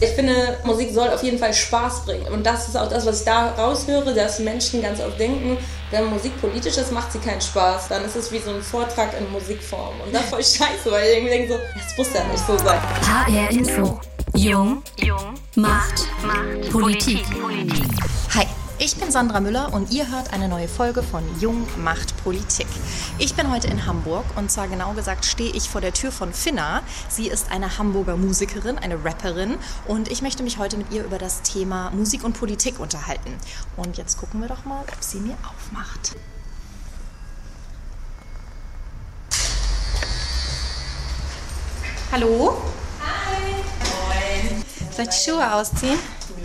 Ich finde, Musik soll auf jeden Fall Spaß bringen. Und das ist auch das, was ich da raushöre, dass Menschen ganz oft denken, wenn Musik politisch ist, macht sie keinen Spaß. Dann ist es wie so ein Vortrag in Musikform. Und das ist voll scheiße, weil ich irgendwie denke so, das muss ja nicht so sein. HR Info. Jung. Jung. Macht. Macht. Politik. Politik. Ich bin Sandra Müller und ihr hört eine neue Folge von Jung macht Politik. Ich bin heute in Hamburg und zwar genau gesagt stehe ich vor der Tür von Finna. Sie ist eine Hamburger Musikerin, eine Rapperin und ich möchte mich heute mit ihr über das Thema Musik und Politik unterhalten. Und jetzt gucken wir doch mal, ob sie mir aufmacht. Hallo? Hi. Moin. Soll ich die Schuhe ausziehen?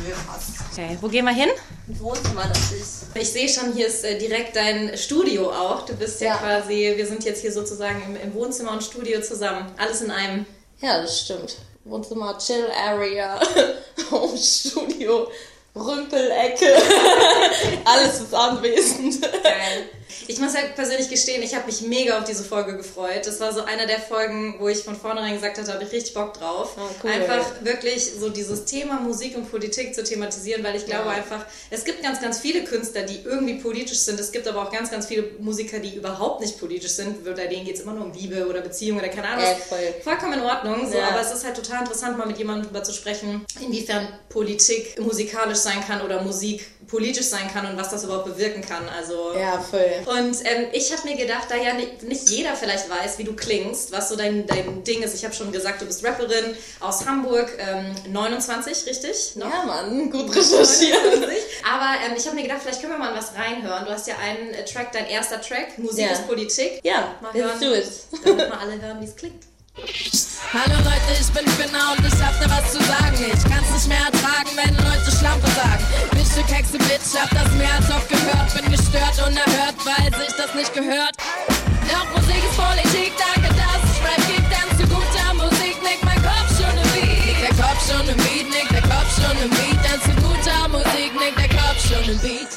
Nö, passt. Okay, wo gehen wir hin? Wohnzimmer, das ist. Ich sehe schon, hier ist äh, direkt dein Studio auch. Du bist ja, Ja. quasi, wir sind jetzt hier sozusagen im, im Wohnzimmer und Studio zusammen. Alles in einem. Ja, das stimmt. Wohnzimmer, Chill Area, Home Studio, Rümpelecke. Alles ist anwesend. Geil. Ich muss ja persönlich gestehen, ich habe mich mega auf diese Folge gefreut. Das war so eine der Folgen, wo ich von vornherein gesagt hatte, da habe ich richtig Bock drauf. Ah, cool. Einfach wirklich so dieses Thema Musik und Politik zu thematisieren, weil ich glaube Ja. einfach, es gibt ganz, ganz viele Künstler, die irgendwie politisch sind. Es gibt aber auch ganz, ganz viele Musiker, die überhaupt nicht politisch sind. Bei denen geht es immer nur um Liebe oder Beziehung oder keine Ahnung. Voll. Vollkommen in Ordnung, so, Ja. aber es ist halt total interessant, mal mit jemandem darüber zu sprechen, inwiefern Politik musikalisch sein kann oder Musik politisch sein kann und was das überhaupt bewirken kann. Also Ja, voll. und ähm, ich habe mir gedacht, da ja nicht, nicht jeder vielleicht weiß, wie du klingst, was so dein, dein Ding ist. Ich habe schon gesagt, du bist Rapperin aus Hamburg, ähm, 29, richtig? Noch? Ja, Mann, gut recherchiert. 29. Aber ähm, ich habe mir gedacht, vielleicht können wir mal was reinhören. Du hast ja einen äh, Track, dein erster Track, Musik Ja. ist Politik. Ja, Mal let's do hören, it. damit mal alle hören, wie es klingt. Hallo Leute, ich bin Finna und ich hab da was zu sagen. Ich kann's nicht mehr ertragen, wenn Leute Schlampe sagen. Bin Stück Hexe, Bitch, hab das mehr als oft gehört. Bin gestört, unerhört, weil sich das nicht gehört. Doch Musik ist Politik, danke, dass es Rap gibt. Denn zu guter Musik nickt mein Kopf schon im Beat. Nickt der Kopf schon im Beat, nickt der Kopf schon im Beat. Denn zu guter Musik nickt der Kopf schon im Beat.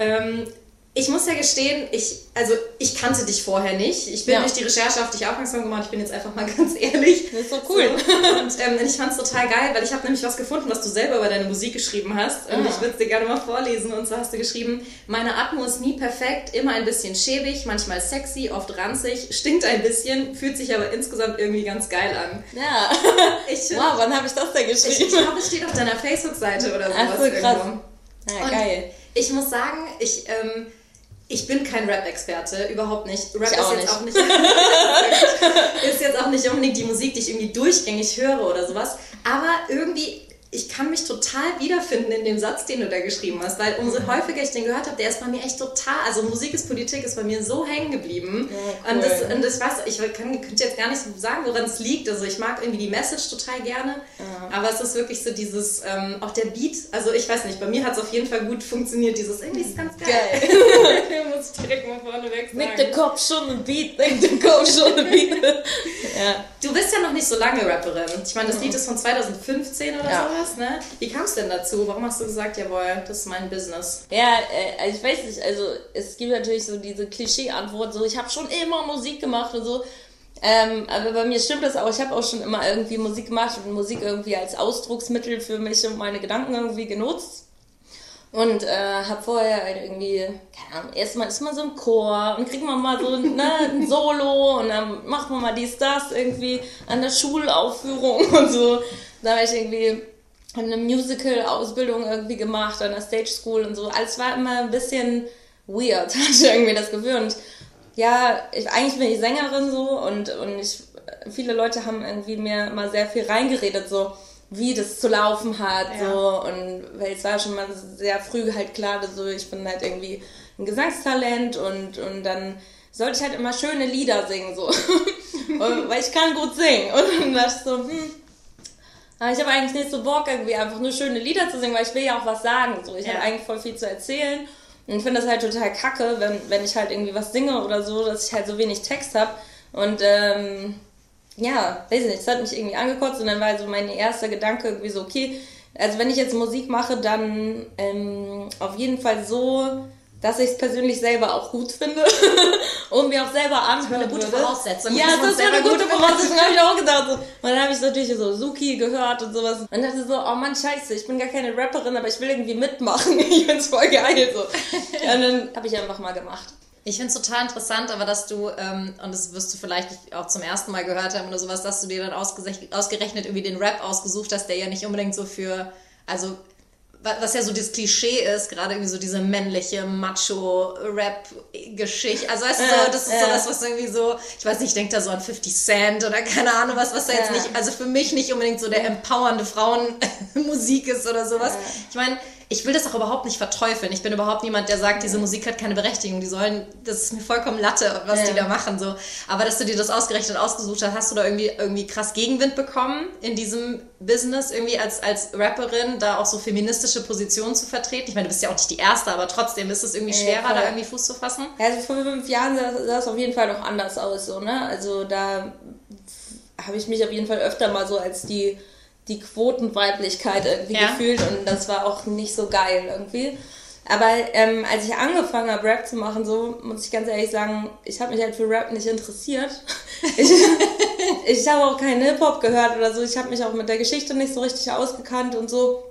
Ähm, ich muss ja gestehen, ich, also ich kannte dich vorher nicht. Ich bin Ja. durch die Recherche auf dich aufmerksam gemacht. Ich bin jetzt einfach mal ganz ehrlich. Das ist so cool. So. Und ähm, ich fand es total geil, weil ich habe nämlich was gefunden, was du selber über deine Musik geschrieben hast. Und Ah. ich würde es dir gerne mal vorlesen. Und so hast du geschrieben, meine Atmo ist nie perfekt, immer ein bisschen schäbig, manchmal sexy, oft ranzig, stinkt ein bisschen, fühlt sich aber insgesamt irgendwie ganz geil an. Ja. Ich, Wow, wann habe ich das denn ich, ich geschrieben? glaube, es steht auf deiner Facebook-Seite oder sowas Ach so, krass. irgendwo. Ja, Und geil. Ich muss sagen, ich, ähm, ich bin kein Rap-Experte, überhaupt nicht. Rap ist jetzt nicht. auch nicht ist jetzt auch nicht unbedingt die Musik, die ich irgendwie durchgängig höre oder sowas. Aber irgendwie, ich kann mich total wiederfinden in dem Satz, den du da geschrieben hast, weil umso Mhm. häufiger ich den gehört habe, der ist bei mir echt total, also Musik ist Politik ist bei mir so hängen geblieben. Ja, cool. Und das, und das weiß ich kann, könnte jetzt gar nicht sagen, woran es liegt. Also ich mag irgendwie die Message total gerne, aber es ist wirklich so dieses, ähm, auch der Beat, also ich weiß nicht, bei mir hat es auf jeden Fall gut funktioniert, dieses irgendwie ist ganz geil. Geil. Muss ich direkt mal vorneweg sagen. Nick der Kopf schon ein Beat, nick der Kopf schon ein Beat. ja. Du bist ja noch nicht so lange Rapperin. Ich meine, das Lied ist von 2015 oder Ja. Sowas, ne? Wie kam es denn dazu? Warum hast du gesagt, jawohl, das ist mein Business? Ja, äh, ich weiß nicht, also es gibt natürlich so diese Klischee-Antwort, so ich habe schon immer Musik gemacht und so. Ähm, aber bei mir stimmt das auch, ich habe auch schon immer irgendwie Musik gemacht und Musik irgendwie als Ausdrucksmittel für mich und meine Gedanken irgendwie genutzt. Und äh, habe vorher halt irgendwie, keine Ahnung, erstmal ist man so im Chor und kriegt man mal so ne, ein Solo und dann macht man mal dies, das irgendwie an der Schulaufführung und so. Da war ich irgendwie habe eine Musical-Ausbildung irgendwie gemacht an der Stage School und so. Alles war immer ein bisschen weird, hatte ich irgendwie das Gefühl. Und ja, ich, eigentlich bin ich Sängerin so und, und ich, viele Leute haben irgendwie mir mal sehr viel reingeredet, so wie das zu laufen hat, Ja. so und weil es war schon mal sehr früh halt klar, dass so ich bin halt irgendwie ein Gesangstalent und, und dann sollte ich halt immer schöne Lieder singen, so. Und- weil ich kann gut singen. Und dann dachte ich so, hm, ich habe eigentlich nicht so Bock, irgendwie einfach nur schöne Lieder zu singen, weil ich will ja auch was sagen. So, ich Ja. habe eigentlich voll viel zu erzählen. Und ich finde das halt total kacke, wenn, wenn ich halt irgendwie was singe oder so, dass ich halt so wenig Text habe. Und ähm, ja, weiß ich nicht, es hat mich irgendwie angekotzt und dann war so mein erster Gedanke irgendwie so, okay, also wenn ich jetzt Musik mache, dann ähm, auf jeden Fall so, dass ich es persönlich selber auch gut finde und mir auch selber anhören eine gute. Voraussetzung. Ja, das wäre eine gute gut Voraussetzung, habe ich auch gedacht. So. Und dann habe ich natürlich so Suki gehört und sowas. Und dachte so, oh Mann, scheiße, ich bin gar keine Rapperin, aber ich will irgendwie mitmachen. Ich find's voll geil. So. Und dann habe ich einfach mal gemacht. Ich finde es total interessant, aber dass du, ähm, und das wirst du vielleicht auch zum ersten Mal gehört haben oder sowas, dass du dir dann ausgerechnet, irgendwie den Rap ausgesucht hast, der ja nicht unbedingt so für, also was ja so das Klischee ist, gerade irgendwie so diese männliche Macho-Rap-Geschichte. Also weißt du, so, das ist ja. so das, was irgendwie so, ich weiß nicht, ich denke da so an 50 Cent oder keine Ahnung was, was da jetzt nicht, also für mich nicht unbedingt so der empowernde Frauenmusik ist oder sowas. Ich meine, ich will das auch überhaupt nicht verteufeln. Ich bin überhaupt niemand, der sagt, diese Musik hat keine Berechtigung. Die sollen, das ist mir vollkommen Latte, was die Ja. da machen. So. Aber dass du dir das ausgerechnet ausgesucht hast, hast du da irgendwie, irgendwie krass Gegenwind bekommen in diesem Business, irgendwie als, als Rapperin, da auch so feministische Positionen zu vertreten? Ich meine, du bist ja auch nicht die Erste, aber trotzdem ist es irgendwie Ja, schwerer, voll. da irgendwie Fuß zu fassen. Ja, Also vor fünf Jahren sah, sah es auf jeden Fall noch anders aus, so, ne? Also da habe ich mich auf jeden Fall öfter mal so als die, die Quotenweiblichkeit irgendwie Ja. gefühlt und das war auch nicht so geil irgendwie. Aber ähm, als ich angefangen habe, Rap zu machen, so muss ich ganz ehrlich sagen, ich habe mich halt für Rap nicht interessiert. Ich, ich habe auch keinen Hip-Hop gehört oder so. Ich habe mich auch mit der Geschichte nicht so richtig ausgekannt und so.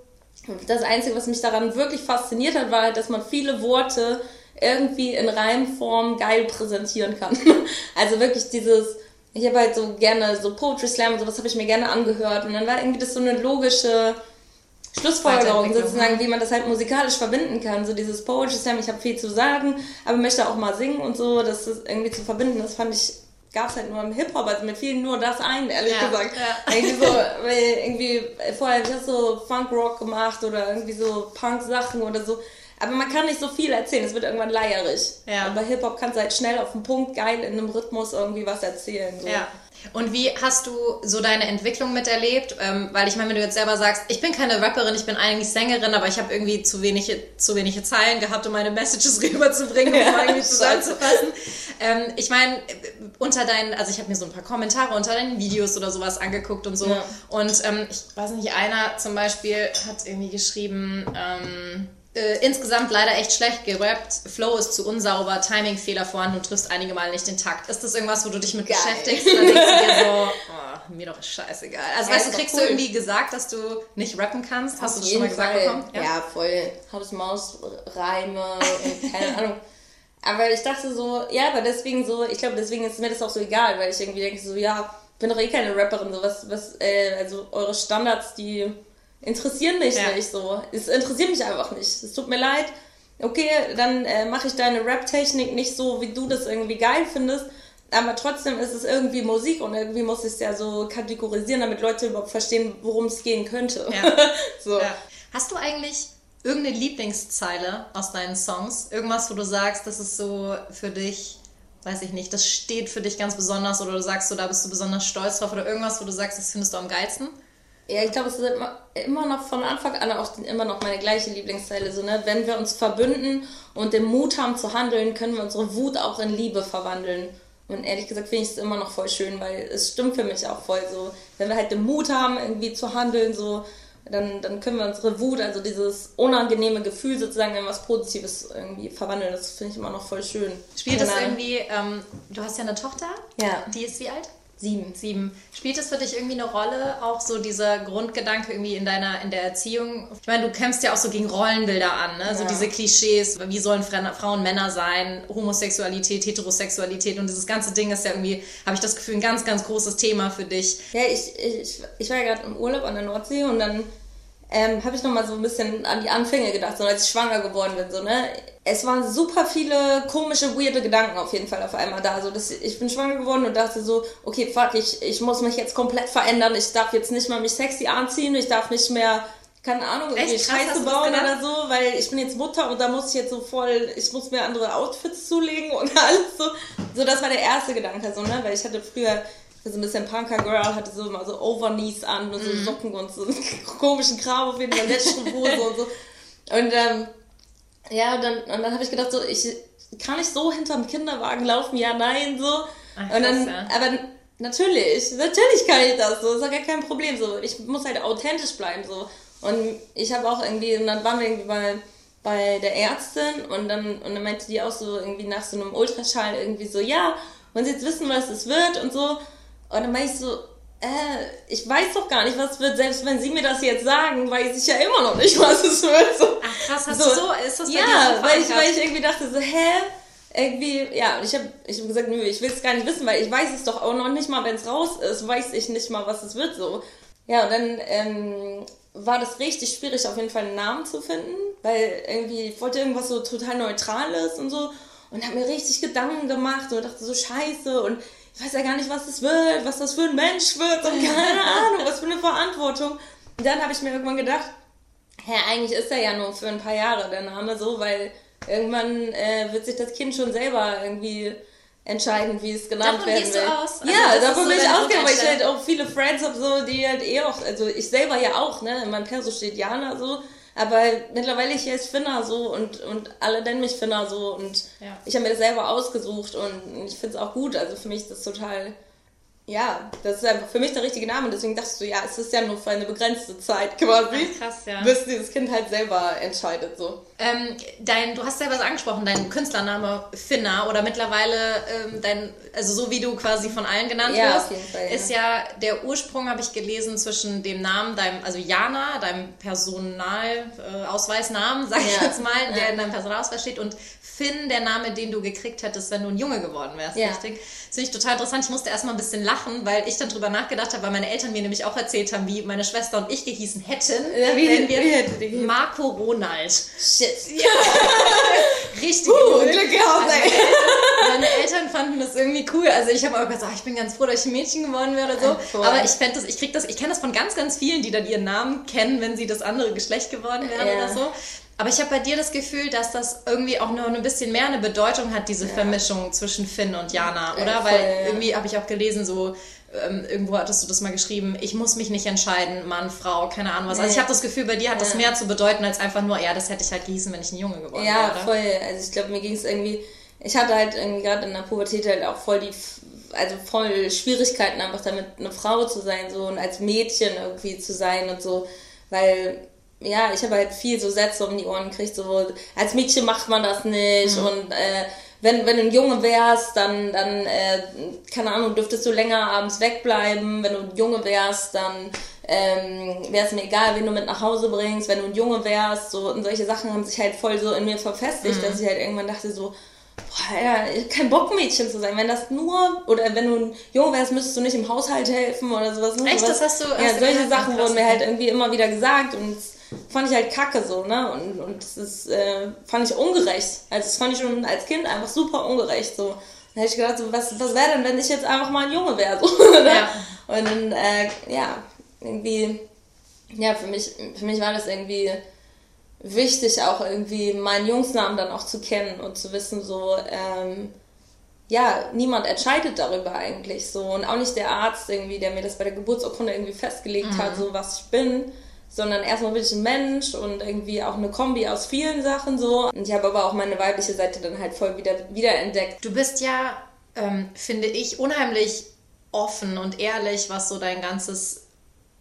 Das Einzige, was mich daran wirklich fasziniert hat, war halt, dass man viele Worte irgendwie in Reimform geil präsentieren kann. Also wirklich dieses, ich habe halt so gerne so Poetry Slam und sowas habe ich mir gerne angehört und dann war irgendwie das so eine logische Schlussfolgerung sozusagen, wie man das halt musikalisch verbinden kann. So dieses Poetry Slam, ich habe viel zu sagen, aber möchte auch mal singen und so, das ist irgendwie zu verbinden, das fand ich, gab es halt nur im Hip-Hop, also mir fiel nur das ein, ehrlich Ja, gesagt. ja. Irgendwie so, weil irgendwie, vorher habe ich so Funk-Rock gemacht oder irgendwie so Punk-Sachen oder so. Aber man kann nicht so viel erzählen, es wird irgendwann leierig. Ja. Bei Hip-Hop kannst du halt schnell auf den Punkt geil in einem Rhythmus irgendwie was erzählen. So. Ja. Und wie hast du so deine Entwicklung miterlebt? Ähm, weil ich meine, wenn du jetzt selber sagst, ich bin keine Rapperin, ich bin eigentlich Sängerin, aber ich habe irgendwie zu wenige, zu wenige Zeilen gehabt, um meine Messages rüberzubringen, um Ja, irgendwie zusammenzufassen. Ähm, ich meine, unter deinen, also ich habe mir so ein paar Kommentare unter deinen Videos oder sowas angeguckt und so. Ja. Und ähm, ich weiß nicht, einer zum Beispiel hat irgendwie geschrieben, ähm, äh, insgesamt leider echt schlecht gerappt. Flow ist zu unsauber, Timingfehler vorhanden, du triffst einige Mal nicht den Takt. Ist das irgendwas, wo du dich mit Geil. beschäftigst? Oder denkst du dir so, oh, mir doch scheißegal. Also Ja, weißt du, kriegst cool. du irgendwie gesagt, dass du nicht rappen kannst? Hast du Auf das schon mal gesagt Fall. bekommen? Ja, voll. Haus-Maus-Reime und keine Ahnung. Aber ich dachte so, ja, aber deswegen so, ich glaube, deswegen ist mir das auch so egal, weil ich irgendwie denke so, ja, ich bin doch eh keine Rapperin, so was, was, äh, also eure Standards, die interessieren mich Ja. nicht so. Es interessiert mich einfach nicht. Es tut mir leid. Okay, dann äh, mache ich deine Rap-Technik nicht so, wie du das irgendwie geil findest. Aber trotzdem ist es irgendwie Musik und irgendwie muss ich es ja so kategorisieren, damit Leute überhaupt verstehen, worum es gehen könnte. Ja. so. Ja. Hast du eigentlich irgendeine Lieblingszeile aus deinen Songs? Irgendwas, wo du sagst, das ist so für dich, weiß ich nicht, das steht für dich ganz besonders oder du sagst so, da bist du besonders stolz drauf oder irgendwas, wo du sagst, das findest du am geilsten? Ja, ich glaube, es ist immer, immer noch von Anfang an auch immer noch meine gleiche Lieblingszeile. So, ne? Wenn wir uns verbünden und den Mut haben zu handeln, können wir unsere Wut auch in Liebe verwandeln. Und ehrlich gesagt finde ich es immer noch voll schön, weil es stimmt für mich auch voll so. Wenn wir halt den Mut haben, irgendwie zu handeln, so, dann, dann können wir unsere Wut, also dieses unangenehme Gefühl sozusagen in was Positives irgendwie verwandeln. Das finde ich immer noch voll schön. Spielt das irgendwie, ähm, du hast ja eine Tochter? Ja. Die ist wie alt? Sieben. Sieben. Spielt es für dich irgendwie eine Rolle, auch so dieser Grundgedanke irgendwie in deiner, in der Erziehung? Ich meine, du kämpfst ja auch so gegen Rollenbilder an, ne? So Ja. diese Klischees, wie sollen Frauen Männer sein, Homosexualität, Heterosexualität und dieses ganze Ding ist ja irgendwie, habe ich das Gefühl, ein ganz, ganz großes Thema für dich. Ja, ich, ich, ich war ja gerade im Urlaub an der Nordsee und dann ähm, habe ich nochmal so ein bisschen an die Anfänge gedacht, so als ich schwanger geworden bin. So, ne? Es waren super viele komische, weirde Gedanken auf jeden Fall auf einmal da. So, dass ich bin schwanger geworden und dachte so, okay, fuck, ich, ich muss mich jetzt komplett verändern. Ich darf jetzt nicht mal mich sexy anziehen, ich darf nicht mehr, keine Ahnung, irgendwie Echt? Scheiße das bauen oder so, weil ich bin jetzt Mutter und da muss ich jetzt so voll, ich muss mir andere Outfits zulegen und alles so. So, das war der erste Gedanke, so, ne? Weil ich hatte früher so ein bisschen Punker-Girl, hatte so immer so Overknees an und so Mhm. Socken und so komischen Kram auf jeden Fall, letzte Hose und so. Und ähm, ja, und dann, und dann habe ich gedacht, so, ich kann ich so hinterm Kinderwagen laufen? Ja, nein, so. Ach, und dann, ja. aber natürlich, natürlich kann ich das, so, ist ja gar kein Problem, so. Ich muss halt authentisch bleiben, so. Und ich habe auch irgendwie, und dann waren wir irgendwie mal bei der Ärztin und dann, und dann meinte die auch so irgendwie nach so einem Ultraschall irgendwie so, ja, wollen Sie jetzt wissen, was es wird und so. Und dann meinte ich so, äh, ich weiß doch gar nicht, was wird. Selbst wenn Sie mir das jetzt sagen, weiß ich ja immer noch nicht, was es wird. So, Ach krass, hast so, du so, ist das bei Ja, so weil, ich, weil ich irgendwie dachte so, hä? Irgendwie, ja, ich habe ich hab gesagt, nö, ich will es gar nicht wissen, weil ich weiß es doch auch noch nicht mal, wenn es raus ist, weiß ich nicht mal, was es wird so. Ja, und dann ähm, war das richtig schwierig, auf jeden Fall einen Namen zu finden, weil irgendwie, ich wollte irgendwas so total Neutrales und so und habe mir richtig Gedanken gemacht und dachte so, scheiße und ich weiß ja gar nicht, was das wird, was das für ein Mensch wird und keine Ahnung, was für eine Verantwortung. Und dann habe ich mir irgendwann gedacht, hä, eigentlich ist er ja nur für ein paar Jahre der Name so, weil irgendwann äh, wird sich das Kind schon selber irgendwie entscheiden, wie es genannt davon werden will. Aus? Also ja, davon will so ich ausgehen, weil ich halt auch viele Friends habe, so, die halt eh auch, also ich selber ja auch, ne, in meinem Perso steht Jana so, aber mittlerweile ich heiße Finna so und, und alle nennen mich Finna so und ja. ich habe mir das selber ausgesucht und ich finde es auch gut, also für mich ist das total ja, das ist einfach für mich der richtige Name. Deswegen dachtest du, ja, es ist ja nur für eine begrenzte Zeit quasi. Ach, krass, ja. Bis dieses Kind halt selber entscheidet, so. Ähm, dein, du hast selber so angesprochen, dein Künstlername Finna oder mittlerweile ähm, dein, also so wie du quasi von allen genannt ja, wirst, Fall, ist ja der Ursprung, habe ich gelesen, zwischen dem Namen, deinem, also Jana, deinem Personalausweisnamen, äh, sag ich ja. jetzt mal, der in deinem Personalausweis steht und Finn, der Name, den du gekriegt hättest, wenn du ein Junge geworden wärst, ja. richtig? Das finde ich total interessant. Ich musste erstmal ein bisschen lachen, weil ich dann drüber nachgedacht habe, weil meine Eltern mir nämlich auch erzählt haben, wie meine Schwester und ich gehießen hätten, ja, wenn wir Marco Ronald. Shit. Ja. Richtig uh, cool. Glück gehabt, also ey. Meine Eltern fanden das irgendwie cool. Also ich habe auch gesagt, ich bin ganz froh, dass ich ein Mädchen geworden wäre oder so. Voll. Aber ich fände das, ich krieg das, ich kenne das von ganz, ganz vielen, die dann ihren Namen kennen, wenn sie das andere Geschlecht geworden wären ja. oder so. Aber ich habe bei dir das Gefühl, dass das irgendwie auch noch ein bisschen mehr eine Bedeutung hat, diese ja. Vermischung zwischen Finn und Jana, oder? Ja, Weil irgendwie habe ich auch gelesen, so ähm, irgendwo hattest du das mal geschrieben, ich muss mich nicht entscheiden, Mann, Frau, keine Ahnung was. Also ich habe das Gefühl, bei dir hat das mehr zu bedeuten als einfach nur, ja, das hätte ich halt gießen, wenn ich ein Junge geworden wäre. Ja, voll. Also ich glaube, mir ging es irgendwie, ich hatte halt irgendwie gerade in der Pubertät halt auch voll die also voll Schwierigkeiten einfach damit eine Frau zu sein so und als Mädchen irgendwie zu sein und so, weil ja, ich habe halt viel so Sätze um die Ohren gekriegt, so als Mädchen macht man das nicht mhm. und äh, wenn, wenn du ein Junge wärst, dann, dann äh, keine Ahnung, dürftest du länger abends wegbleiben. Wenn du ein Junge wärst, dann ähm, wäre es mir egal, wen du mit nach Hause bringst. Wenn du ein Junge wärst, so und solche Sachen haben sich halt voll so in mir verfestigt, mhm. dass ich halt irgendwann dachte so, boah, ja, kein Bock Mädchen zu sein. Wenn das nur, oder wenn du ein Junge wärst, müsstest du nicht im Haushalt helfen oder sowas. Echt, sowas. das hast du? Ja, solche Sachen wurden mir halt irgendwie immer wieder gesagt und fand ich halt kacke so, ne? Und, und das ist, äh, fand ich ungerecht. Also das fand ich schon als Kind einfach super ungerecht. So. Dann hätte ich gedacht, so, was, was wäre denn, wenn ich jetzt einfach mal ein Junge wäre? So, ne? ja. Und dann, äh, ja, irgendwie, ja, für mich, für mich war das irgendwie wichtig, auch irgendwie meinen Jungsnamen dann auch zu kennen und zu wissen, so, ähm, ja, niemand entscheidet darüber eigentlich so. Und auch nicht der Arzt irgendwie, der mir das bei der Geburtsurkunde irgendwie festgelegt mhm. hat, so was ich bin sondern erstmal bin ich ein Mensch und irgendwie auch eine Kombi aus vielen Sachen so. Und ich habe aber auch meine weibliche Seite dann halt voll wieder, wieder entdeckt. Du bist ja, ähm, finde ich, unheimlich offen und ehrlich, was so dein ganzes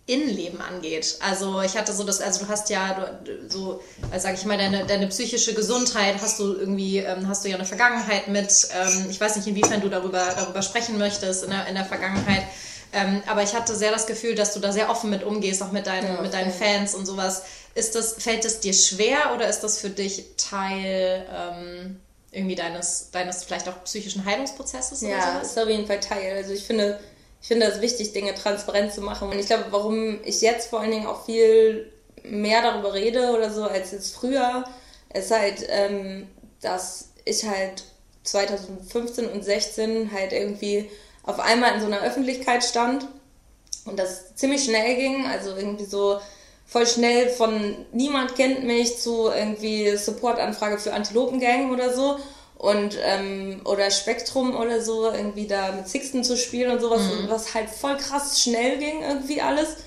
Innenleben angeht. Also ich hatte so das, also du hast ja du, so, also sag ich mal, deine, deine psychische Gesundheit hast du irgendwie, ähm, hast du ja eine Vergangenheit mit. Ähm, ich weiß nicht, inwiefern du darüber, darüber sprechen möchtest in der, in der Vergangenheit. Ähm, aber ich hatte sehr das Gefühl, dass du da sehr offen mit umgehst, auch mit deinen, ja, mit deinen Fans und sowas. Ist das, fällt es dir schwer oder ist das für dich Teil ähm, irgendwie deines, deines vielleicht auch psychischen Heilungsprozesses? Ja, ist auf jeden Fall Teil. Also ich finde, ich finde es wichtig, Dinge transparent zu machen. Und ich glaube, warum ich jetzt vor allen Dingen auch viel mehr darüber rede oder so als jetzt früher, ist halt, ähm, dass ich halt 2015 und 16 halt irgendwie auf einmal in so einer Öffentlichkeit stand und das ziemlich schnell ging, also irgendwie so voll schnell von niemand kennt mich zu irgendwie Supportanfrage für Antilopengang oder so und ähm, oder Spektrum oder so irgendwie da mit Sixten zu spielen und sowas, mhm. was halt voll krass schnell ging irgendwie alles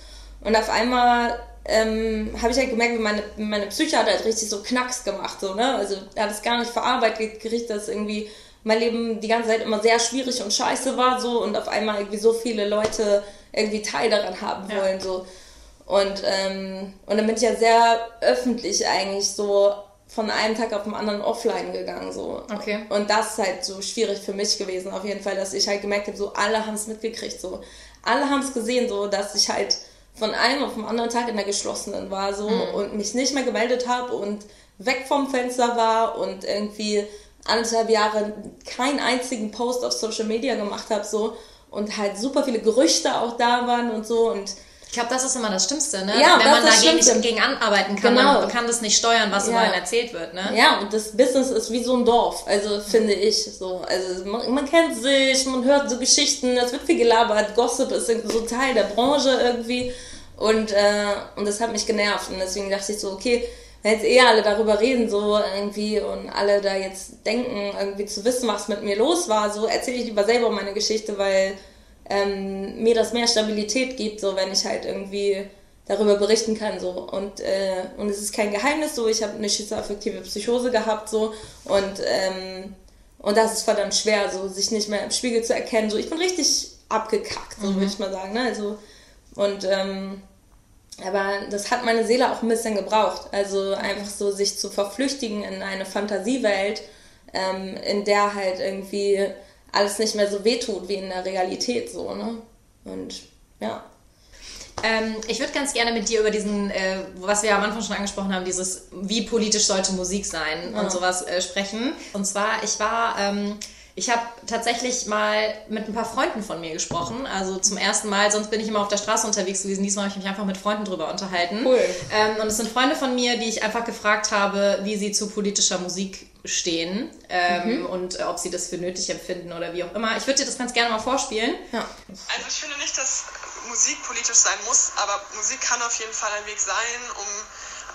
und auf einmal ähm, habe ich halt gemerkt, wie meine, meine Psyche hat halt richtig so Knacks gemacht, so, ne? Also er hat es gar nicht verarbeitet gekriegt, dass irgendwie mein Leben die ganze Zeit immer sehr schwierig und scheiße war so und auf einmal irgendwie so viele Leute irgendwie Teil daran haben ja. wollen so und ähm, und dann bin ich ja sehr öffentlich eigentlich so von einem Tag auf den anderen offline gegangen. So. Okay. Und das ist halt so schwierig für mich gewesen, auf jeden Fall, dass ich halt gemerkt habe, so alle haben es mitgekriegt. So. Alle haben es gesehen, so dass ich halt von einem auf den anderen Tag in der geschlossenen war so und mich nicht mehr gemeldet habe und weg vom Fenster war und irgendwie anderthalb Jahre keinen einzigen Post auf Social Media gemacht habe so und halt super viele Gerüchte auch da waren und so und Ich glaube, das ist immer das Schlimmste, ne? Ja, Wenn man dagegen Schlimmste. nicht gegen anarbeiten kann, Genau. man kann das nicht steuern, was Ja. einen erzählt wird, ne? Ja, und das Business ist wie so ein Dorf, also finde ich so. Also man, man kennt sich, man hört so Geschichten, es wird viel gelabert, Gossip ist irgendwie so Teil der Branche irgendwie und, äh, und das hat mich genervt und deswegen dachte ich so, okay, wenn jetzt eh alle darüber reden so irgendwie und alle da jetzt denken, irgendwie zu wissen, was mit mir los war, so erzähle ich lieber selber meine Geschichte, weil ähm, mir das mehr Stabilität gibt, so wenn ich halt irgendwie darüber berichten kann so. Und äh, und es ist kein Geheimnis so ich habe eine schizoaffektive Psychose gehabt so. Und ähm, und das ist verdammt schwer so sich nicht mehr im Spiegel zu erkennen so. Ich bin richtig abgekackt so würde ich mal sagen ne? Also und ähm, aber das hat meine Seele auch ein bisschen gebraucht. Also einfach so sich zu verflüchtigen in eine Fantasiewelt ähm, in der halt irgendwie alles nicht mehr so wehtut wie in der Realität so ne und ja Ähm, ich würde ganz gerne mit dir über diesen, äh, was wir am Anfang schon angesprochen haben, dieses, wie politisch sollte Musik sein und sowas äh, sprechen. Und zwar, ich war, ähm, ich habe tatsächlich mal mit ein paar Freunden von mir gesprochen. Also zum ersten Mal, sonst bin ich immer auf der Straße unterwegs gewesen. Diesmal habe ich mich einfach mit Freunden drüber unterhalten. Cool. Ähm, und es sind Freunde von mir, die ich einfach gefragt habe, wie sie zu politischer Musik stehen ähm, und äh, ob sie das für nötig empfinden oder wie auch immer. Ich würde dir das ganz gerne mal vorspielen. ja Also ich finde nicht, dass Musik politisch sein muss, aber Musik kann auf jeden Fall ein Weg sein, um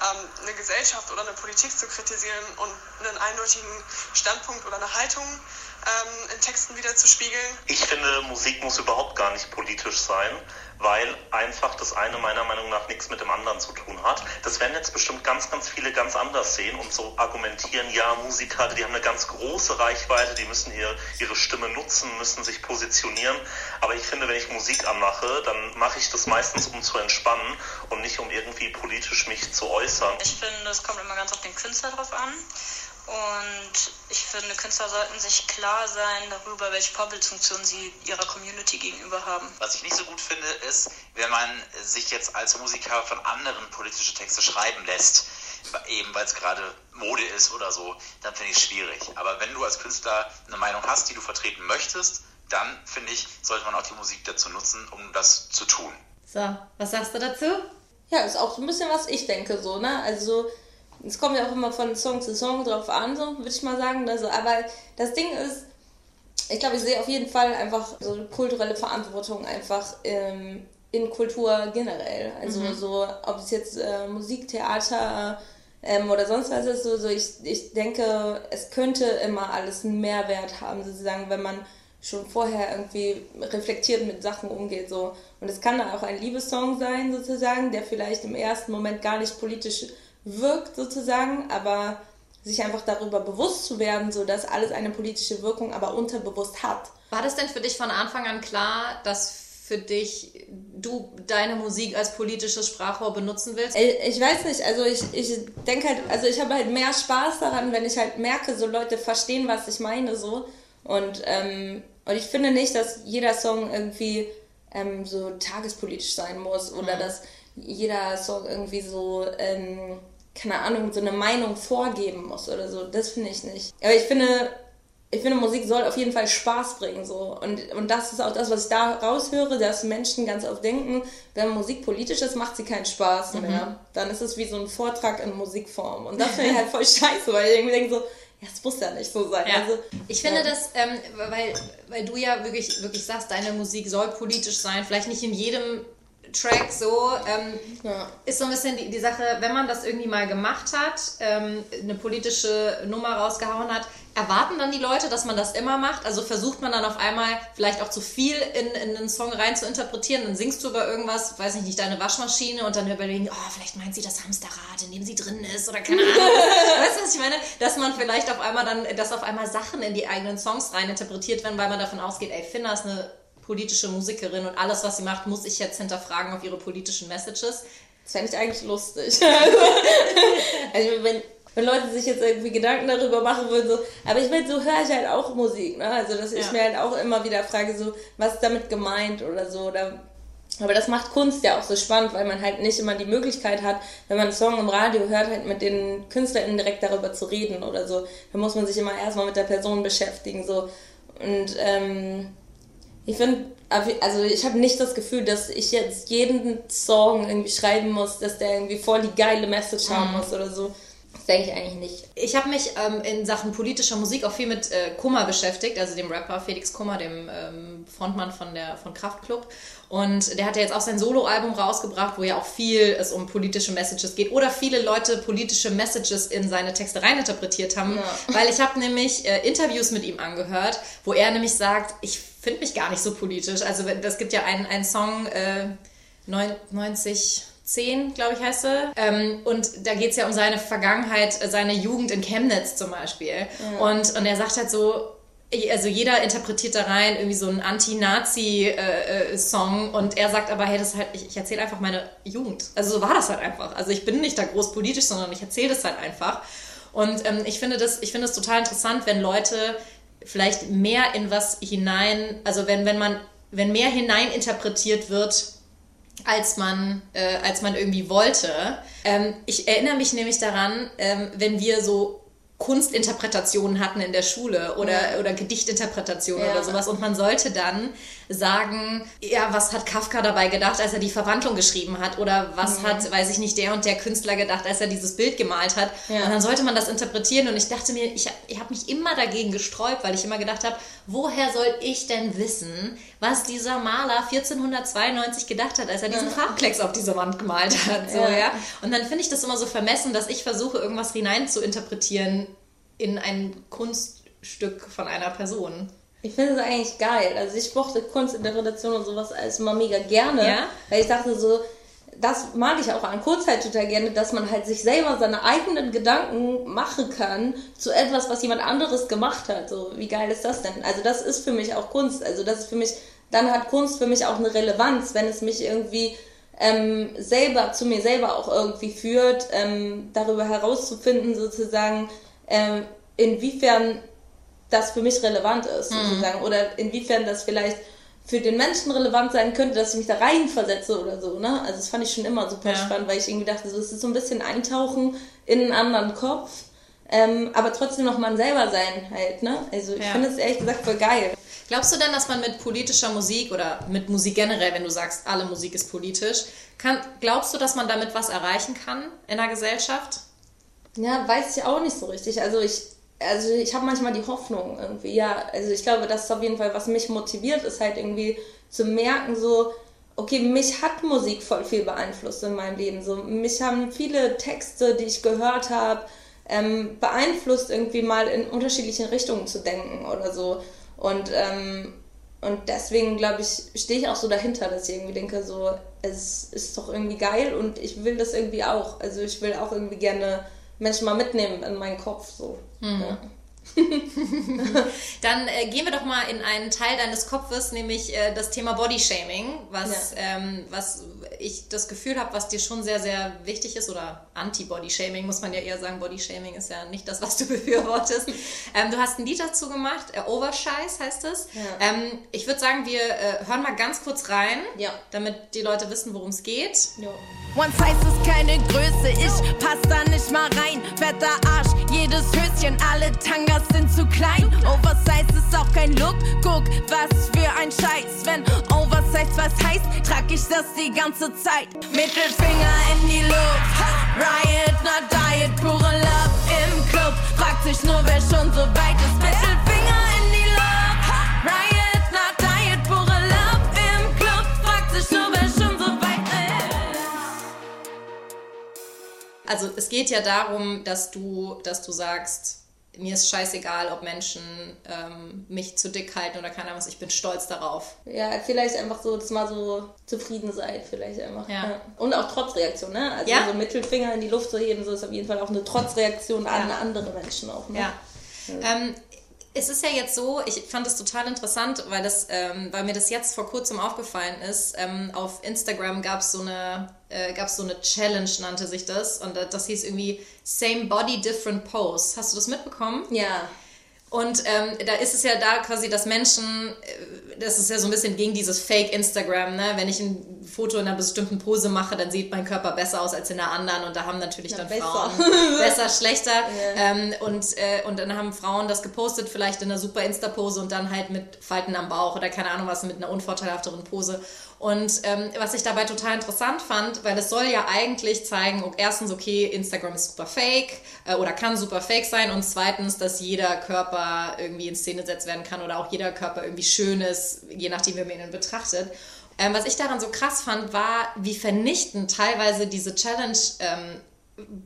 ähm, eine Gesellschaft oder eine Politik zu kritisieren und einen eindeutigen Standpunkt oder eine Haltung ähm, in Texten wieder zu spiegeln. Ich finde, Musik muss überhaupt gar nicht politisch sein, weil einfach das eine meiner Meinung nach nichts mit dem anderen zu tun hat. Das werden jetzt bestimmt ganz, ganz viele ganz anders sehen und so argumentieren, ja, Musiker, die haben eine ganz große Reichweite, die müssen hier ihre Stimme nutzen, müssen sich positionieren. Aber ich finde, wenn ich Musik anmache, dann mache ich das meistens, um zu entspannen und nicht um irgendwie politisch mich zu äußern. Ich finde, es kommt immer ganz auf den Künstler drauf an. Und ich finde, Künstler sollten sich klar sein darüber, welche Vorbildfunktion sie ihrer Community gegenüber haben. Was ich nicht so gut finde, ist, wenn man sich jetzt als Musiker von anderen politische Texte schreiben lässt, eben weil es gerade Mode ist oder so, dann finde ich es schwierig. Aber wenn du als Künstler eine Meinung hast, die du vertreten möchtest, dann finde ich, sollte man auch die Musik dazu nutzen, um das zu tun. So, was sagst du dazu? Ja, ist auch so ein bisschen, was ich denke, so, ne? Also, es kommt ja auch immer von Song zu Song drauf an, so, würde ich mal sagen. Also, aber das Ding ist, ich glaube, ich sehe auf jeden Fall einfach so eine kulturelle Verantwortung einfach ähm, in Kultur generell. Also, so, ob es jetzt äh, Musik, Theater ähm, oder sonst was ist, so, so ich, ich denke, es könnte immer alles einen Mehrwert haben, sozusagen, wenn man schon vorher irgendwie reflektiert mit Sachen umgeht. So. Und es kann dann auch ein Liebessong sein, sozusagen, der vielleicht im ersten Moment gar nicht politisch wirkt, sozusagen, aber sich einfach darüber bewusst zu werden, so dass alles eine politische Wirkung aber unterbewusst hat. War das denn für dich von Anfang an klar, dass für dich du deine Musik als politisches Sprachrohr benutzen willst? Ich, ich weiß nicht, also ich, ich denke halt, also ich habe halt mehr Spaß daran, wenn ich halt merke, so Leute verstehen, was ich meine, so. Und, ähm, und ich finde nicht, dass jeder Song irgendwie ähm, so tagespolitisch sein muss oder dass jeder Song irgendwie so, ähm, keine Ahnung, so eine Meinung vorgeben muss oder so. Das finde ich nicht. Aber ich finde, ich finde, Musik soll auf jeden Fall Spaß bringen, so. Und, und das ist auch das, was ich da raushöre, dass Menschen ganz oft denken, wenn Musik politisch ist, macht sie keinen Spaß mehr. Dann ist es wie so ein Vortrag in Musikform. Und das finde ich halt voll scheiße, weil ich irgendwie denke so, ja, es muss ja nicht so sein. Ja. Also, ich finde ja. das, ähm, weil, weil du ja wirklich, wirklich sagst, deine Musik soll politisch sein, vielleicht nicht in jedem Track so, ähm, Ja. ist so ein bisschen die, die Sache, wenn man das irgendwie mal gemacht hat, ähm, eine politische Nummer rausgehauen hat, erwarten dann die Leute, dass man das immer macht? Also versucht man dann auf einmal vielleicht auch zu viel in, in einen Song rein zu interpretieren, dann singst du über irgendwas, weiß ich nicht, deine Waschmaschine und dann überlegen, oh, vielleicht meint sie das Hamsterrad, in dem sie drin ist oder keine Ahnung. weißt du, was ich meine? Dass man vielleicht auf einmal dann, dass auf einmal Sachen in die eigenen Songs rein interpretiert werden, weil man davon ausgeht, ey, Finna ist eine politische Musikerin und alles, was sie macht, muss ich jetzt hinterfragen auf ihre politischen Messages. Das fände ich eigentlich lustig. also, wenn, wenn Leute sich jetzt irgendwie Gedanken darüber machen würden, so, aber ich meine, so höre ich halt auch Musik, ne? Also, dass ich Ja. mir halt auch immer wieder frage, so, was ist damit gemeint oder so, oder aber das macht Kunst ja auch so spannend, weil man halt nicht immer die Möglichkeit hat, wenn man einen Song im Radio hört, halt mit den KünstlerInnen direkt darüber zu reden oder so. Da muss man sich immer erstmal mit der Person beschäftigen, so. Und ähm, ich finde, also ich habe nicht das Gefühl, dass ich jetzt jeden Song irgendwie schreiben muss, dass der irgendwie voll die geile Message haben muss oder so. Das denke ich eigentlich nicht. Ich habe mich ähm, in Sachen politischer Musik auch viel mit äh, Kummer beschäftigt, also dem Rapper Felix Kummer, dem ähm, Frontmann von der von Kraftklub. Und der hat ja jetzt auch sein Soloalbum rausgebracht, wo ja auch viel es um politische Messages geht oder viele Leute politische Messages in seine Texte reininterpretiert haben. Ja. Weil ich habe nämlich äh, Interviews mit ihm angehört, wo er nämlich sagt, ich finde mich gar nicht so politisch. Also das gibt ja einen, einen Song, äh, 90 10, glaube ich, heißt er. Ähm, und da geht es ja um seine Vergangenheit, äh, seine Jugend in Chemnitz zum Beispiel. Und, und er sagt halt so, also jeder interpretiert da rein irgendwie so einen Anti-Nazi-Song und er sagt aber, hey, das ist halt, ich, ich erzähle einfach meine Jugend. Also so war das halt einfach. Also ich bin nicht da groß politisch, sondern ich erzähle das halt einfach. Und ähm, ich finde das, ich finde es total interessant, wenn Leute vielleicht mehr in was hinein, also wenn, wenn man, wenn mehr hineininterpretiert wird, als man, äh, als man irgendwie wollte. Ähm, ich erinnere mich nämlich daran, ähm, wenn wir so Kunstinterpretationen hatten in der Schule oder, oder Gedichtinterpretationen Ja. oder sowas und man sollte dann sagen, ja, was hat Kafka dabei gedacht, als er die Verwandlung geschrieben hat oder was hat, weiß ich nicht, der und der Künstler gedacht, als er dieses Bild gemalt hat Ja. und dann sollte man das interpretieren und ich dachte mir, ich, ich habe mich immer dagegen gesträubt, weil ich immer gedacht habe, woher soll ich denn wissen, was dieser Maler 1492 gedacht hat, als er diesen Farbklecks auf diese Wand gemalt hat. So, Ja. ja. Und dann finde ich das immer so vermessen, dass ich versuche, irgendwas hinein zu interpretieren in ein Kunststück von einer Person. Ich finde es eigentlich geil. Also ich mochte Kunstinterpretation und sowas alles immer mega gerne. Ja? Weil ich dachte so, das mag ich auch an Kurzzeit total gerne, dass man halt sich selber seine eigenen Gedanken machen kann zu etwas, was jemand anderes gemacht hat. So, wie geil ist das denn? Also das ist für mich auch Kunst. Also das ist für mich, dann hat Kunst für mich auch eine Relevanz, wenn es mich irgendwie ähm, selber, zu mir selber auch irgendwie führt, ähm, darüber herauszufinden sozusagen, ähm, inwiefern das für mich relevant ist, sozusagen. Oder inwiefern das vielleicht für den Menschen relevant sein könnte, dass ich mich da reinversetze oder so, ne? Also das fand ich schon immer super Ja. spannend, weil ich irgendwie dachte, so, es ist so ein bisschen Eintauchen in einen anderen Kopf, ähm, aber trotzdem noch man selber sein halt, ne? Also ich Ja. finde es ehrlich gesagt voll geil. Glaubst du denn, dass man mit politischer Musik oder mit Musik generell, wenn du sagst, alle Musik ist politisch, kann, glaubst du, dass man damit was erreichen kann in der Gesellschaft? Ja, weiß ich auch nicht so richtig. Also ich, also ich habe manchmal die Hoffnung irgendwie, ja, also ich glaube, das ist auf jeden Fall, was mich motiviert, ist halt irgendwie zu merken, so, okay, mich hat Musik voll viel beeinflusst in meinem Leben. So, mich haben viele Texte, die ich gehört habe, ähm, beeinflusst, irgendwie mal in unterschiedlichen Richtungen zu denken oder so. Und, ähm, und deswegen, glaube ich, stehe ich auch so dahinter, dass ich irgendwie denke, so, es ist doch irgendwie geil und ich will das irgendwie auch. Also ich will auch irgendwie gerne Menschen mal mitnehmen in meinen Kopf. So. Ja. Dann äh, gehen wir doch mal in einen Teil deines Kopfes, nämlich äh, das Thema Bodyshaming, was, ähm, was ich das Gefühl habe, was dir schon sehr, sehr wichtig ist, oder Anti-Bodyshaming, muss man ja eher sagen. Bodyshaming ist ja nicht das, was du befürwortest. ähm, du hast ein Lied dazu gemacht, äh, Overscheiß heißt es. Ja. Ähm, ich würde sagen, wir äh, hören mal ganz kurz rein, Ja. damit die Leute wissen, worum es geht. Jo. One Size ist keine Größe, ich pass da nicht mal rein. Fetter Arsch, jedes Höschen, alle Tangas sind zu klein. Oversize ist auch kein Look, guck, was für ein Scheiß. Wenn Oversize was heißt, trag ich das die ganze Zeit. Mittelfinger in die Luft, Riot, not Diet, pure Love im Club. Fragt sich nur, wer schon so weit ist. Mittelfinger in die Luft, Riot, not Diet, pure Love im Club. Fragt sich nur, wer schon so weit ist. Also es geht ja darum, dass du, dass du sagst, mir ist scheißegal, ob Menschen ähm, mich zu dick halten oder keine Ahnung was, ich bin stolz darauf. ja, vielleicht einfach so, dass mal so zufrieden seid, vielleicht einfach. Ja. Und auch Trotzreaktion, ne? Also Ja. so Mittelfinger in die Luft zu heben, so ist auf jeden Fall auch eine Trotzreaktion an Ja. andere Menschen auch, ne? Ja. Ähm, es ist ja jetzt so, ich fand es total interessant, weil, das, ähm, weil mir das jetzt vor kurzem aufgefallen ist. Ähm, auf Instagram gab es so eine äh, gab so eine Challenge, nannte sich das. Und das hieß irgendwie Same Body, Different Pose. Hast du das mitbekommen? Ja. Und ähm, da ist es ja da quasi, dass Menschen, äh, das ist ja so ein bisschen gegen dieses Fake-Instagram, ne? Wenn ich ein Foto in einer bestimmten Pose mache, dann sieht mein Körper besser aus als in der anderen und da haben natürlich Na, dann besser. Frauen besser, schlechter. Ähm, und, äh, und dann haben Frauen das gepostet, vielleicht in einer super Insta-Pose und dann halt mit Falten am Bauch oder keine Ahnung was, mit einer unvorteilhafteren Pose. Und ähm, was ich dabei total interessant fand, weil es soll ja eigentlich zeigen, ob erstens, okay, Instagram ist super fake äh, oder kann super fake sein und zweitens, dass jeder Körper irgendwie in Szene gesetzt werden kann oder auch jeder Körper irgendwie schön ist, je nachdem, wie man ihn betrachtet. Ähm, was ich daran so krass fand, war, wie vernichtend teilweise diese Challenge ähm,